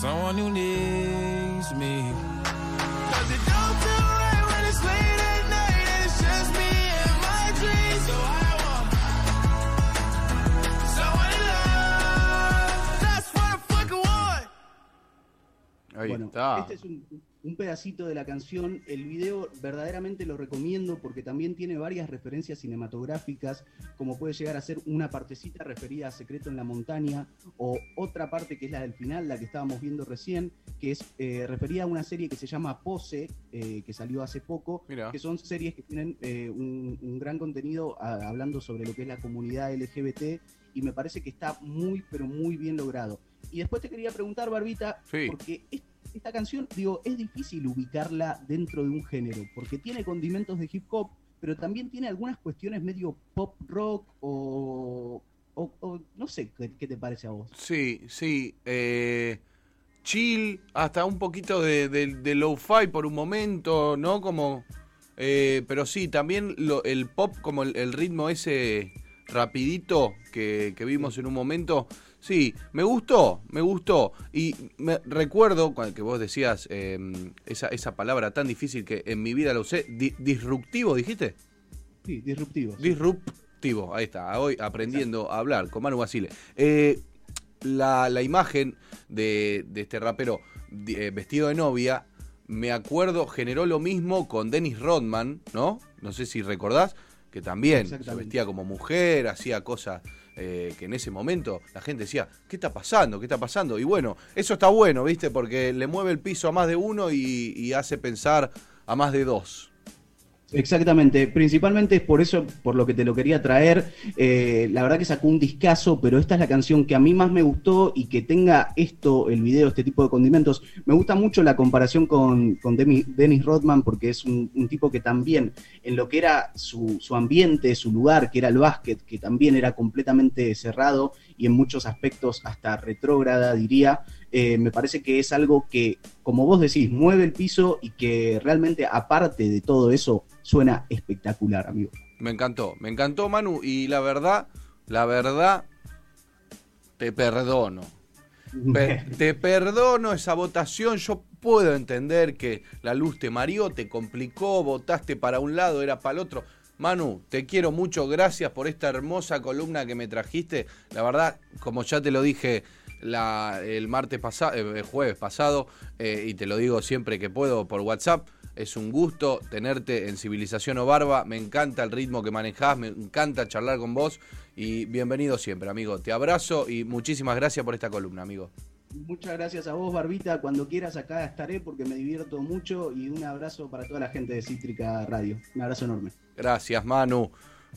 Someone who needs Ahí bueno, está. este es un, un pedacito de la canción. El video verdaderamente lo recomiendo porque también tiene varias referencias cinematográficas, como puede llegar a ser una partecita referida a Secreto en la Montaña, o otra parte que es la del final, la que estábamos viendo recién, que es eh, referida a una serie que se llama Pose, eh, que salió hace poco, que son series que tienen eh, un, un gran contenido a- hablando sobre lo que es la comunidad LGBT y me parece que está muy, pero muy bien logrado. Y después te quería preguntar, Barbita, Sí. porque es- esta canción, digo, es difícil ubicarla dentro de un género, porque tiene condimentos de hip hop, pero también tiene algunas cuestiones medio pop rock o, o- o no sé, ¿qué, te parece a vos? Sí, sí. eh, chill, hasta un poquito de, de, de lo-fi por un momento, ¿no? Como. eh, pero sí, también lo- el pop, como el, el ritmo ese rapidito que vimos en un momento. Sí, me gustó, me gustó. Y me recuerdo que vos decías eh, esa, esa palabra tan difícil que en mi vida la usé. di- disruptivo, dijiste. Sí, disruptivo. Disruptivo, ahí está, hoy aprendiendo a hablar con Manu Basile. Eh, la, la imagen de, de este rapero eh, vestido de novia, me acuerdo, generó lo mismo con Dennis Rodman, ¿no? No sé si recordás, que también se vestía como mujer, hacía cosas eh, que en ese momento la gente decía, ¿qué está pasando? ¿Qué está pasando? Y bueno, eso está bueno, ¿viste? Porque le mueve el piso a más de uno y, y hace pensar a más de dos. Exactamente, principalmente es por eso, por lo que te lo quería traer. Eh, la verdad que sacó un discazo, pero esta es la canción que a mí más me gustó y que tenga esto, el video, este tipo de condimentos. Me gusta mucho la comparación con, con Dennis Rodman porque es un, un tipo que también en lo que era su, su ambiente, su lugar, que era el básquet, que también era completamente cerrado y en muchos aspectos hasta retrógrada, diría, eh, me parece que es algo que, como vos decís, mueve el piso y que realmente, aparte de todo eso, suena espectacular, amigo. Me encantó, me encantó Manu y la verdad, la verdad, te perdono. Pe- te perdono esa votación, yo puedo entender que la luz te mareó, te complicó, votaste para un lado, era para el otro. Manu, te quiero mucho, gracias por esta hermosa columna que me trajiste. La verdad, como ya te lo dije el martes pasado, el jueves pasado, eh, y te lo digo siempre que puedo por WhatsApp, es un gusto tenerte en Civilización o Barba. Me encanta el ritmo que manejás, me encanta charlar con vos y bienvenido siempre, amigo. Te abrazo y muchísimas gracias por esta columna, amigo. Muchas gracias a vos, Barbita. Cuando quieras acá estaré porque me divierto mucho y un abrazo para toda la gente de Cítrica Radio. Un abrazo enorme. Gracias, Manu.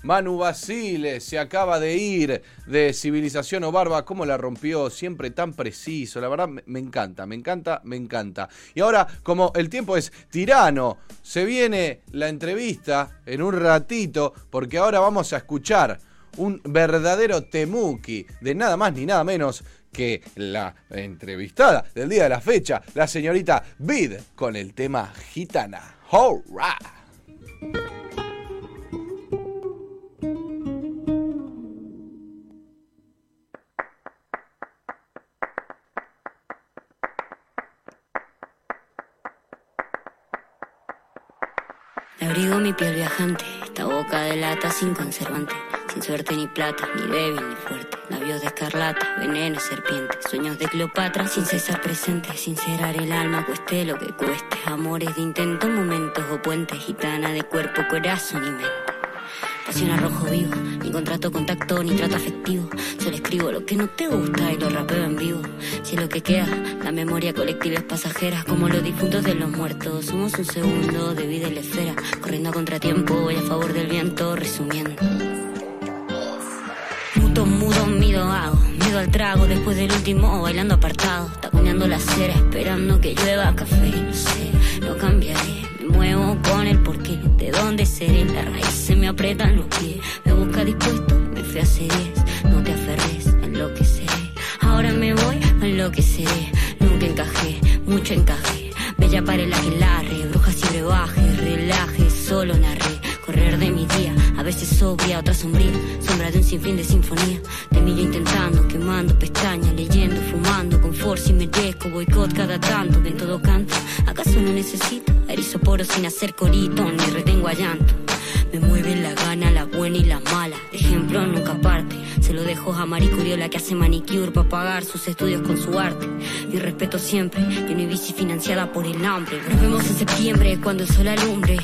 Manu Basile se acaba de ir de Civilización o Barba. ¿Cómo la rompió? Siempre tan preciso. La verdad, me, encanta, me encanta, me encanta. Y ahora, como el tiempo es tirano, se viene la entrevista en un ratito, porque ahora vamos a escuchar un verdadero temuki de nada más ni nada menos que la entrevistada del día de la fecha, la señorita Vid, con el tema gitana. ¡Hurra! Abrigo mi piel viajante, esta boca de lata sin conservante, sin suerte ni plata, ni débil ni fuerte. Labios de escarlata, veneno serpiente, sueños de Cleopatra sin cesar presente, sincerar el alma, cueste lo que cueste. Amores de intento, momentos o puentes, gitana de cuerpo, corazón y mente. Pasión a rojo vivo, ni contrato contacto, ni trato afectivo. Solo escribo lo que no te gusta y lo rapeo en vivo. Si es lo que queda, la memoria colectiva es pasajera, como los difuntos de los muertos. Somos un segundo de vida y la esfera, corriendo a contratiempo y a favor del viento, resumiendo. Mudo, mido, hago. Miedo al trago después del último bailando apartado. Taconeando la acera, esperando que llueva café. No sé, no cambiaré. Me muevo con el porqué. De dónde seré, la raíz se me aprietan los pies. Me busca dispuesto, me fui hace diez. No te aferres, enloqueceré. Ahora me voy, enloqueceré. Nunca encajé, mucho encajé. Bella para el aquelarre, brujas y brebajes, relaje, solo narré. Correr de mi día, veces sobria, otra sombría. Sombra de un sinfín de sinfonía. De mí yo intentando, quemando pestañas, leyendo, fumando, con force y merezco, boicot cada tanto, que en todo canto. ¿Acaso no necesito? Erizo poros sin hacer corito, ni retengo a llanto. Me mueve la gana, la buena y la mala. Ejemplo, nunca parte. Se lo dejo a Mari Curiola que hace manicure para pagar sus estudios con su arte. Y respeto siempre, y una bici financiada por el hambre. Nos vemos en septiembre cuando el sol alumbre.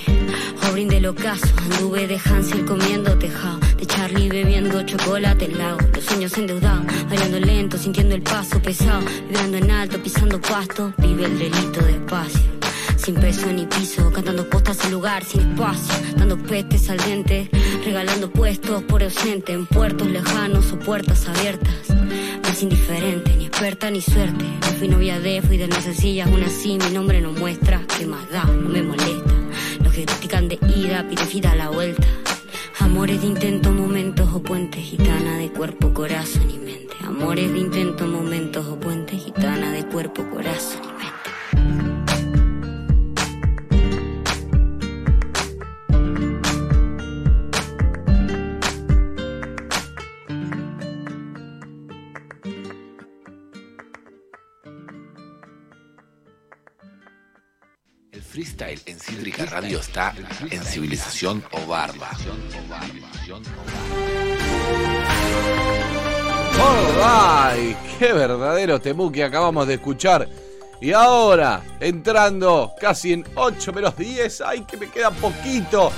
O brinde ocaso, anduve de Hansel comiendo tejado. De Charlie bebiendo chocolate helado. Los sueños endeudados, bailando lento, sintiendo el paso pesado. Vibrando en alto, pisando pasto. Vive el delito despacio. Sin peso ni piso, cantando postas sin lugar, sin espacio, dando pestes al dente, regalando puestos por ausente en puertos lejanos o puertas abiertas. Más indiferente, ni experta ni suerte. No fui novia de, fui de las sencillas, aún así mi nombre no muestra. que más da? No me molesta. Los que critican de ida, piden vida a la vuelta. Amores de intento, momentos o puentes, gitana de cuerpo, corazón y mente. Amores de intento, momentos o puentes, gitana de cuerpo, corazón Está en Civilización o Barba. ¡Ay! ¡Qué verdadero temú que acabamos de escuchar! Y ahora, entrando casi en 8 menos 10, ¡ay que me queda poquito!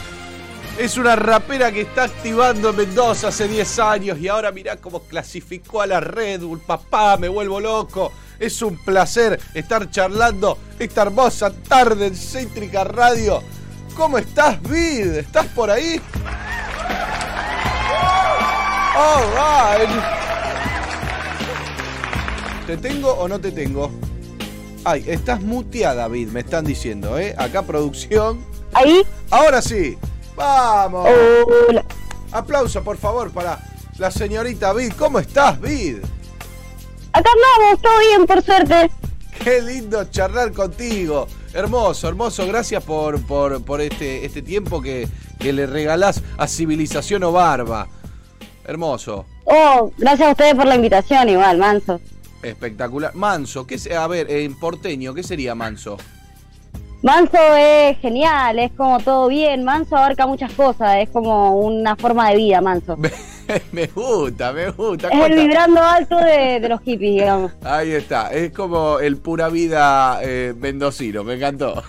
Es una rapera que está activando en Mendoza hace 10 años y ahora mirá cómo clasificó a la Red Bull. Papá, me vuelvo loco. Es un placer estar charlando esta hermosa tarde en Céntrica Radio. ¿Cómo estás, Vid? ¿Estás por ahí? All right. ¿Te tengo o no te tengo? Ay, estás muteada, Vid, me están diciendo, ¿eh? Acá producción. ¿Ahí? Ahora sí. ¡Vamos! Hola. Aplauso, por favor, para la señorita Vid. ¿Cómo estás, Vid? Acá andamos, todo bien, por suerte. Qué lindo charlar contigo. Hermoso, hermoso. Gracias por, por, por este, este tiempo que, que le regalás a Civilización o Barba. Hermoso. Oh, gracias a ustedes por la invitación, igual, manso. Espectacular. Manso, ¿qué se, a ver, en porteño, ¿qué sería manso? Manso es genial, es como todo bien. Manso abarca muchas cosas, es como una forma de vida, manso. me gusta, me gusta. Es el vibrando alto de, de los hippies, digamos. Ahí está, es como el pura vida eh, mendocino, me encantó.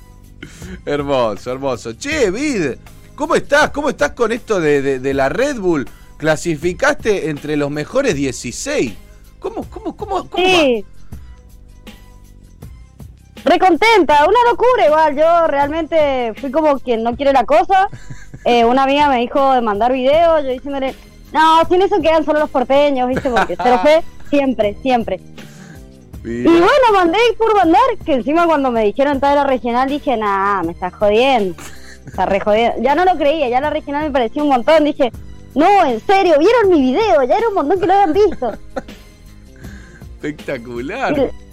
hermoso, hermoso. Che, Vid, ¿cómo estás? ¿Cómo estás con esto de, de, de la Red Bull? Clasificaste entre los mejores 16. ¿Cómo, cómo, cómo, cómo Sí. Recontenta, una locura igual. Yo realmente fui como quien no quiere la cosa. Eh, una amiga me dijo de mandar videos, yo diciéndole, no, sin eso quedan solo los porteños, ¿viste? Porque se lo fue siempre, siempre. Y bueno, mandé por mandar, que encima cuando me dijeron toda la regional dije, nah, me estás jodiendo. Me estás re jodiendo. Ya no lo creía, ya la regional me parecía un montón. Dije, no, en serio, vieron mi video, ya era un montón que lo habían visto. Espectacular. Y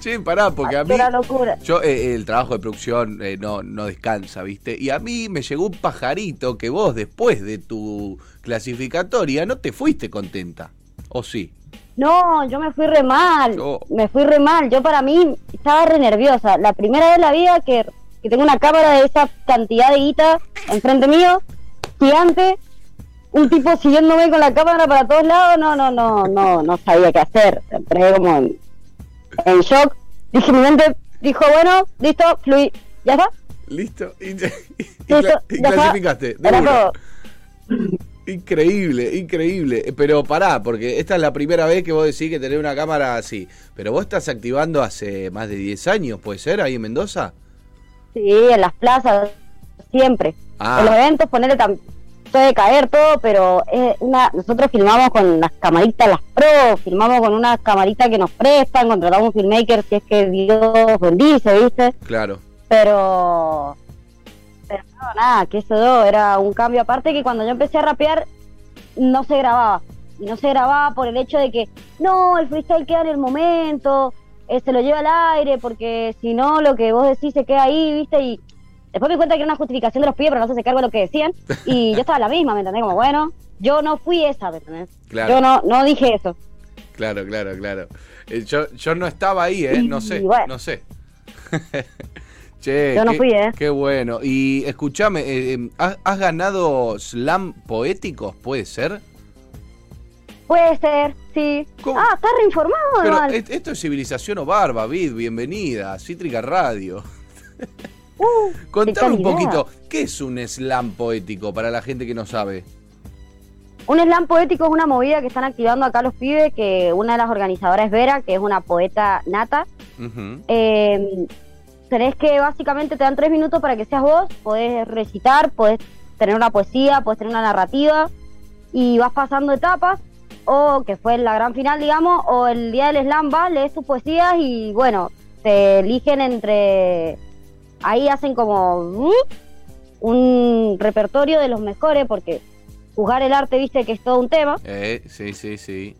che, pará, porque a mí. Una locura. Yo, eh, el trabajo de producción eh, no, no descansa, ¿viste? Y a mí me llegó un pajarito que vos, después de tu clasificatoria, no te fuiste contenta. ¿O sí? No, yo me fui re mal, me fui re mal. Yo para mí estaba re nerviosa. La primera vez en la vida que, que tengo una cámara de esa cantidad de guita enfrente mío, gigante, un tipo siguiéndome con la cámara para todos lados, no, no, no, no, no sabía qué hacer. Entré como en, en shock. Dije, mi mente dijo, bueno, listo, fluí. ¿Ya está? ¿Listo? Y, y Listo, cla- y ya está. clasificaste. de todo. Increíble, increíble. Pero pará, porque esta es la primera vez que vos decís que tenés una cámara así. Pero vos estás activando hace más de 10 años, ¿puede ser, ahí en Mendoza? Sí, en las plazas, siempre. Ah. En los eventos, ponerle tam- puede caer todo, pero es una, nosotros filmamos con las camaritas, las pro, filmamos con unas camaritas que nos prestan, contratamos un filmmaker si es que Dios bendice, ¿viste? Claro. Pero, pero no, nada, que eso no, era un cambio. Aparte que cuando yo empecé a rapear, no se grababa. Y no se grababa por el hecho de que, no, el freestyle queda en el momento, eh, se lo lleva al aire, porque si no, lo que vos decís se queda ahí, ¿viste? Y después me di cuenta que era una justificación de los pibes, pero no se hace cargo de lo que decían. Y yo estaba la misma, ¿me entendés? Como, bueno, yo no fui esa, ¿me entendés? Claro. Yo no, no dije eso. Claro, claro, claro. Eh, yo, yo no estaba ahí, ¿eh? No sé, bueno. no sé. che, Yo no qué, fui, ¿eh? Qué bueno. Y escúchame, eh, eh, ¿has, has ganado slam poéticos? ¿Puede ser? Puede ser, sí. Ah, estás reinformado, Pero esto es Civilización o Barba, Vid, bienvenida, Cítrica Radio. Contame un poquito, ¿qué es un slam poético para la gente que no sabe? Un slam poético es una movida que están activando acá los pibes, que una de las organizadoras es Vera, que es una poeta nata. Eh, tenés que básicamente te dan tres minutos para que seas vos, podés recitar, podés tener una poesía, podés tener una narrativa y vas pasando etapas o que fue la gran final, digamos, o el día del slam vas, lees tus poesías y bueno, te eligen entre... Ahí hacen como ¿mm? un repertorio de los mejores porque juzgar el arte, viste que es todo un tema. Eh, sí, sí, sí.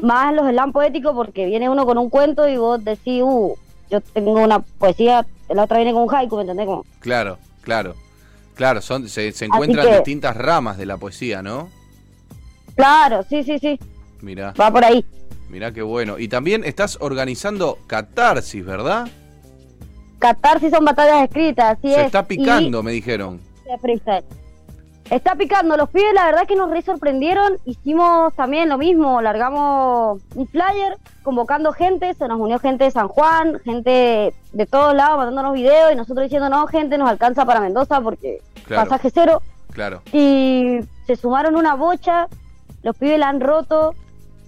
más los slam poéticos porque viene uno con un cuento y vos decís, uh, yo tengo una poesía, la otra viene con un haiku, ¿me entendés? Como, Claro, claro. Claro, son, se, se encuentran que- distintas ramas de la poesía, ¿no? claro, sí, sí, sí, Mirá, va por ahí. mirá qué bueno. Y también estás organizando catarsis, ¿verdad? Catarsis son batallas escritas, así Se es. está picando, me dijeron. Está picando, los pibes la verdad que nos re sorprendieron, hicimos también lo mismo, largamos un flyer convocando gente, se nos unió gente de San Juan, gente de todos lados mandándonos videos y nosotros diciendo, no, gente, nos alcanza para Mendoza porque Claro. pasaje cero. Claro. y se sumaron una bocha, los pibes la han roto,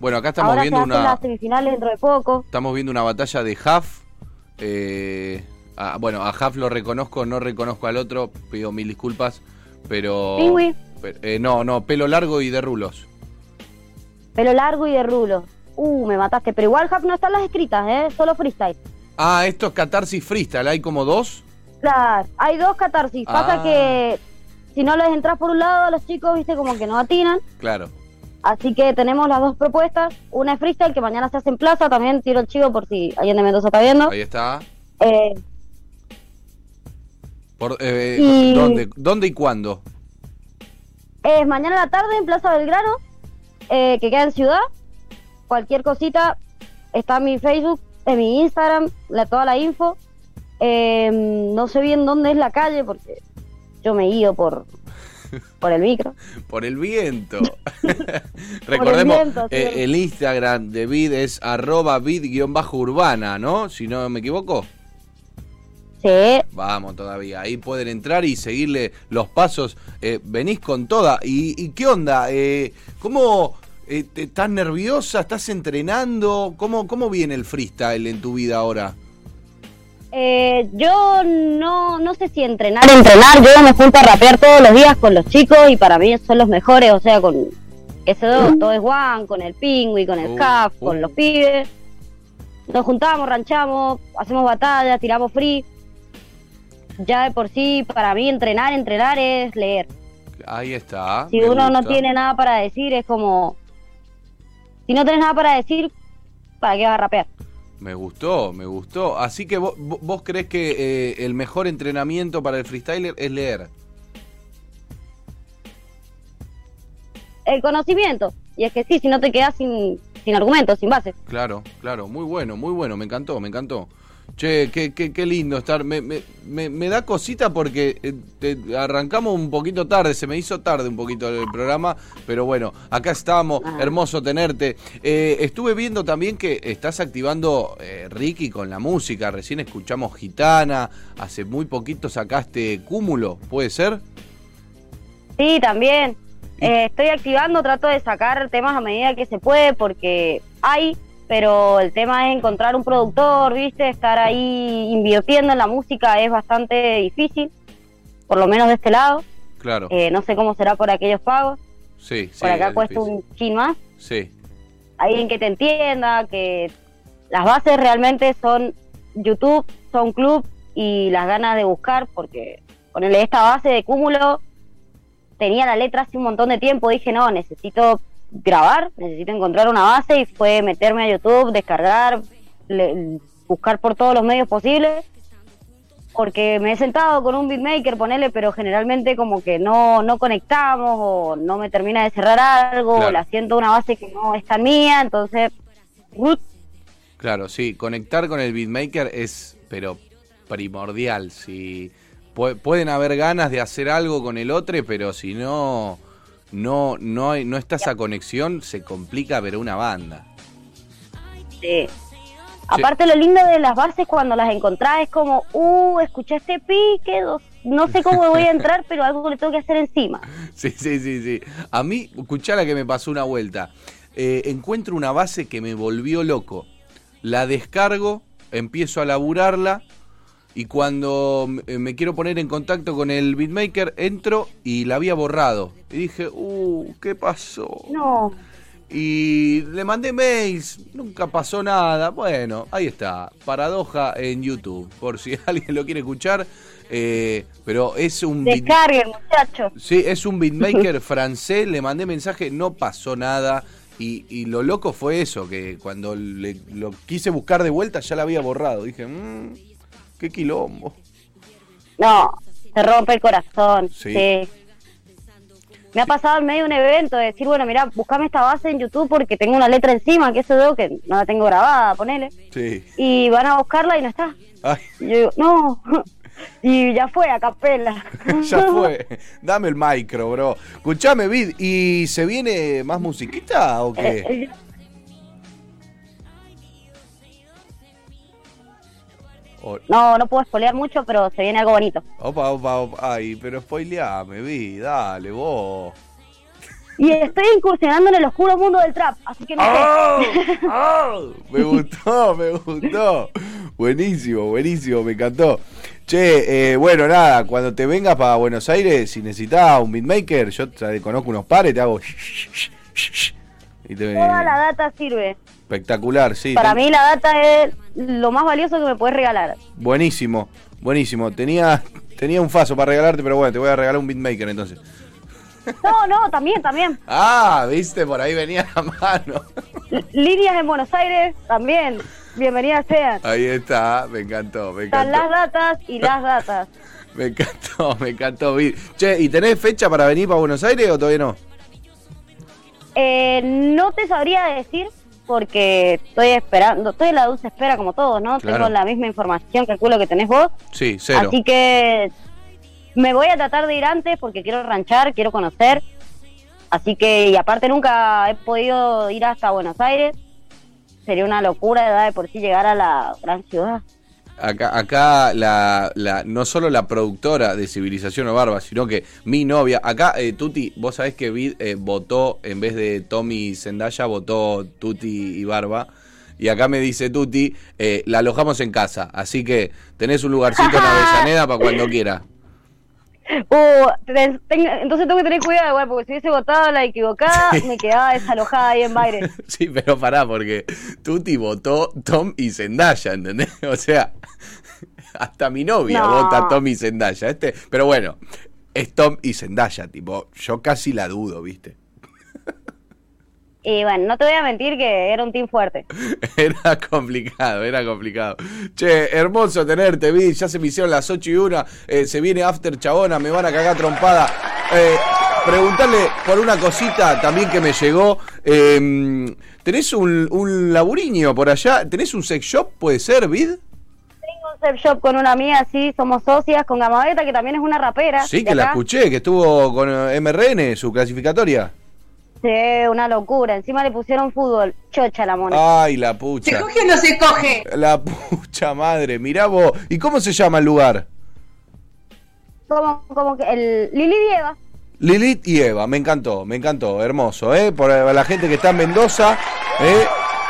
Bueno, acá estamos ahora se viendo hacen una las semifinales dentro de poco. estamos viendo una batalla de Huff. Eh, a- bueno, a Huff lo reconozco, no reconozco al otro, pido mil disculpas, pero Pingüi. pero- eh, no, no, pelo largo y de rulos. Pelo largo y de rulo. Uh, me mataste, pero igual Hap no están las escritas, ¿eh? Solo freestyle. Ah, esto es catarsis freestyle, hay como dos. Claro, hay dos catarsis. Ah. Pasa que si no les entras por un lado a los chicos, viste, como que no atinan. Claro. Así que tenemos las dos propuestas. Una es freestyle, que mañana se hace en plaza. También tiro el chivo por si alguien de Mendoza está viendo. Ahí está. Eh, Por, eh, Y- ¿dónde, ¿Dónde y cuándo? Es mañana a la tarde en Plaza Belgrano, eh, que queda en Ciudad. Cualquier cosita está en mi Facebook, en mi Instagram, la, toda la info. Eh, no sé bien dónde es la calle porque yo me guío por, por el micro. Por el viento. Recordemos, viento, sí. eh, el Instagram de Vid es arroba vid-urbana, ¿no? Si no me equivoco. Sí. Vamos todavía, ahí pueden entrar y seguirle los pasos. Eh, venís con toda. ¿Y, y qué onda? Eh, ¿Cómo eh, estás nerviosa? ¿Estás entrenando? ¿Cómo, ¿Cómo viene el freestyle en tu vida ahora? Eh, yo no, no sé si entrenar, entrenar. Yo me junto a rapear todos los días con los chicos y para mí son los mejores. O sea, con ese dos, todo es Juan, con el Pingüi, con el Uh, Caf, uh. con los pibes. Nos juntamos, ranchamos, hacemos batallas, tiramos free. Ya de por sí, para mí entrenar, entrenar es leer. Ahí está. Si uno no tiene nada para decir, es como... Si no tenés nada para decir, ¿para qué vas a rapear? Me gustó, me gustó. Así que vos, vos- crees que eh, el mejor entrenamiento para el freestyler es leer. El conocimiento. Y es que sí, si no te quedas sin, sin argumentos, sin base. Claro, claro, muy bueno, muy bueno, me encantó, me encantó. Che, qué, qué, qué lindo estar. Me, me, me, me da cosita porque eh, te- arrancamos un poquito tarde, se me hizo tarde un poquito el programa, pero bueno, acá estamos, hermoso tenerte. Eh, estuve viendo también que estás activando eh, Ricky con la música, recién escuchamos Gitana, hace muy poquito sacaste Cúmulo, ¿puede ser? Sí, también. Eh, estoy activando, trato de sacar temas a medida que se puede porque hay, pero el tema es encontrar un productor, ¿viste? Estar ahí invirtiendo en la música es bastante difícil, por lo menos de este lado. Claro. Eh, no sé cómo será por aquellos pagos. sí, sí. por acá es cuesta difícil. un chin más. Sí, Alguien que te entienda, que las bases realmente son YouTube, son club y las ganas de buscar, porque ponerle esta base de cúmulo, tenía la letra hace un montón de tiempo, dije, no, necesito grabar, necesito encontrar una base y fue meterme a YouTube, descargar, le- buscar por todos los medios posibles, porque me he sentado con un beatmaker, ponerle, pero generalmente como que no, no conectamos o no me termina de cerrar algo, Claro. o la siento una base que no es tan mía, entonces, claro, sí. Conectar con el beatmaker es, pero primordial. Si pu- pueden haber ganas de hacer algo con el otro, pero si no, no, no, hay, no está esa conexión, se complica, pero una banda. Sí. Aparte lo lindo de las bases cuando las encontrás es como, uh, escuché este pique, no sé cómo voy a entrar, pero algo le tengo que hacer encima. Sí, sí, sí, sí. A mí, escuchá la que me pasó una vuelta. Eh, encuentro una base que me volvió loco. La descargo, empiezo a laburarla y cuando eh, me quiero poner en contacto con el beatmaker, entro y la había borrado. Y dije, uh, ¿qué pasó? No. Y le mandé mails, nunca pasó nada. Bueno, ahí está, paradoja en YouTube, por si alguien lo quiere escuchar. eh, pero es un Descarguen, muchachos. Sí, es un beatmaker francés, le mandé mensaje, no pasó nada. Y, y lo loco fue eso, que cuando le- lo quise buscar de vuelta ya la había borrado. Dije, mmm, qué quilombo. No, te rompe el corazón. Sí. Sí. Me ha pasado en medio de un evento de decir, bueno, mira, buscame esta base en YouTube porque tengo una letra encima, que eso veo que no la tengo grabada, ponele. Sí. Y van a buscarla y no está. Ay, Y yo digo, no. Y ya fue, a capela. ya fue. Dame el micro, bro. Escuchame, Vid, ¿y se viene más musiquita o qué? Eh, O- No, no puedo spoilear mucho, pero se viene algo bonito. Opa, opa, opa. Ay, pero spoileame, Vid, dale, vos. Y estoy incursionando en el oscuro mundo del trap, así que no sé. Me gustó, me gustó. Buenísimo, buenísimo, me encantó. Che, eh, bueno, nada, cuando te vengas para Buenos Aires, si necesitas un beatmaker, yo te conozco unos pares, te hago... Y te- Toda la data sirve. Espectacular, sí. Para ten- mí la data es lo más valioso que me puedes regalar. Buenísimo, buenísimo. Tenía, tenía un faso para regalarte, pero bueno, te voy a regalar un beatmaker entonces. No, no, también, también. Ah, viste, por ahí venía la mano. L- Líneas en Buenos Aires, también. Bienvenidas sean. Ahí está, me encantó, me Están encantó. las datas y las datas. Me encantó, me encantó. Che, ¿y tenés fecha para venir para Buenos Aires o todavía no? Eh, no te sabría decir porque estoy esperando, estoy en la dulce espera como todos, ¿no? Claro. Tengo la misma información, calculo que tenés vos. Sí, cero. Así que me voy a tratar de ir antes porque quiero ranchar, quiero conocer. Así que, y aparte nunca he podido ir hasta Buenos Aires. Sería una locura de, de por sí llegar a la gran ciudad. Acá, acá la, la, no solo la productora de Civilización o Barba, sino que mi novia. Acá, eh, Tuti, vos sabés que Vid eh, votó, en vez de Tommy y Zendaya, votó Tuti y Barba. Y acá me dice Tuti, eh, la alojamos en casa. Así que tenés un lugarcito en Avellaneda para cuando quiera. Uh, ten- ten- entonces tengo que tener cuidado igual, porque si hubiese votado la equivocada, me quedaba desalojada ahí en Baile. Sí, pero pará, porque Tuti votó Tom y Zendaya, ¿entendés? O sea, hasta mi novia No. vota Tom y Zendaya. Este, pero bueno, es Tom y Zendaya, tipo, yo casi la dudo, ¿viste? Y bueno, no te voy a mentir que era un team fuerte. Era complicado, era complicado. Che, hermoso tenerte, vi, ya se me hicieron las 8 y 1, eh, se viene After Chabona, me van a cagar trompada. Eh, preguntarle por una cosita también que me llegó. eh, ¿Tenés un, un laburiño por allá? ¿Tenés un sex shop? ¿Puede ser, Vid? Tengo un sex shop con una amiga, sí, somos socias, con Gamaveta, que también es una rapera. Sí, que la escuché, que estuvo con eh, MRN, su clasificatoria. Sí, una locura. Encima le pusieron fútbol. Chocha la mona. Ay, la pucha. ¿Se coge o no se coge? La pucha madre, mirá vos. ¿Y cómo se llama el lugar? Como, como que el Lili Dieva. Lilith y Eva, me encantó, me encantó, hermoso, ¿eh? Por la gente que está en Mendoza, ¿eh?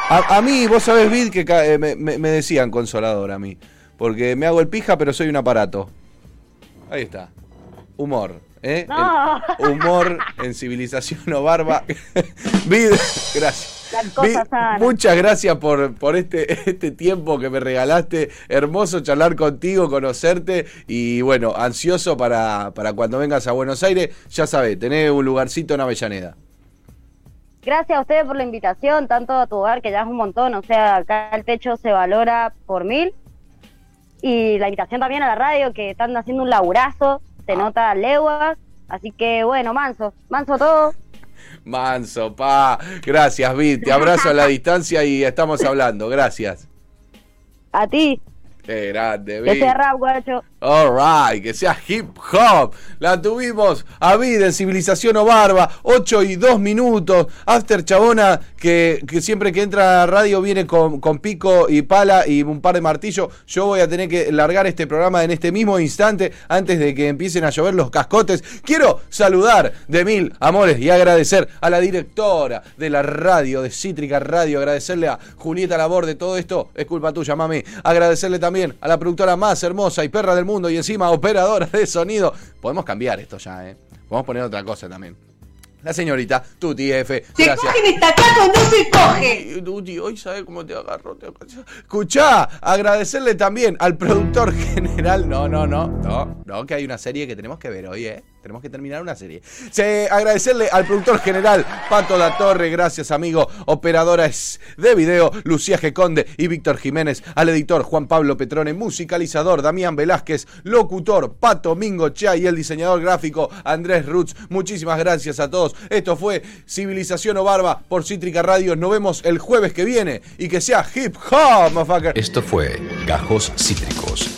A, a mí, vos sabés, Vid, que eh, me, me- me decían consolador a mí. Porque me hago el pija, pero soy un aparato. Ahí está. Humor, ¿eh? No. Humor en civilización o barba. Vid, gracias. Muchas gracias por, por este, este tiempo que me regalaste. Hermoso charlar contigo, conocerte y bueno, ansioso para, para cuando vengas a Buenos Aires. Ya sabés, tenés un lugarcito en Avellaneda. Gracias a ustedes por la invitación, tanto a tu hogar, que ya es un montón. O sea, acá el techo se valora por mil. Y la invitación también a la radio, que están haciendo un laburazo, se nota leguas. Así que bueno, manso, manso todo. Manso, pa. Gracias, Vid. Te abrazo a la distancia y estamos hablando. Gracias. A ti, Qué grande, que sea rap, guacho. Alright, que sea hip hop. La tuvimos a vida en Civilización o Barba, 8 y 2 minutos. After Chabona, que, que siempre que entra a radio viene con, con pico y pala y un par de martillos. Yo voy a tener que largar este programa en este mismo instante antes de que empiecen a llover los cascotes. Quiero saludar de mil amores y agradecer a la directora de la radio, de Cítrica Radio, agradecerle a Julieta Labor de todo esto. Es culpa tuya, mami. Agradecerle también a la productora más hermosa y perra del mundo y encima operadora de sonido. Podemos cambiar esto ya, ¿eh? Podemos poner otra cosa también. La señorita Tuti F. Se Gracias. coge en esta casa o no se coge. Tuti, hoy sabes cómo te agarro. Te agarro. Escuchá, agradecerle también al productor general. No, no, no, no, no, que hay una serie que tenemos que ver hoy, ¿eh? Tenemos que terminar una serie. Se, agradecerle al productor general Pato La Torre, gracias amigo. Operadoras de video, Lucía G. Conde y Víctor Jiménez. Al editor Juan Pablo Petrone, musicalizador Damián Velázquez, locutor Pato Mingo Cha y el diseñador gráfico Andrés Roots. Muchísimas gracias a todos. Esto fue Civilización o Barba por Cítrica Radio. Nos vemos el jueves que viene y que sea hip hop, motherfucker. Esto fue Gajos Cítricos.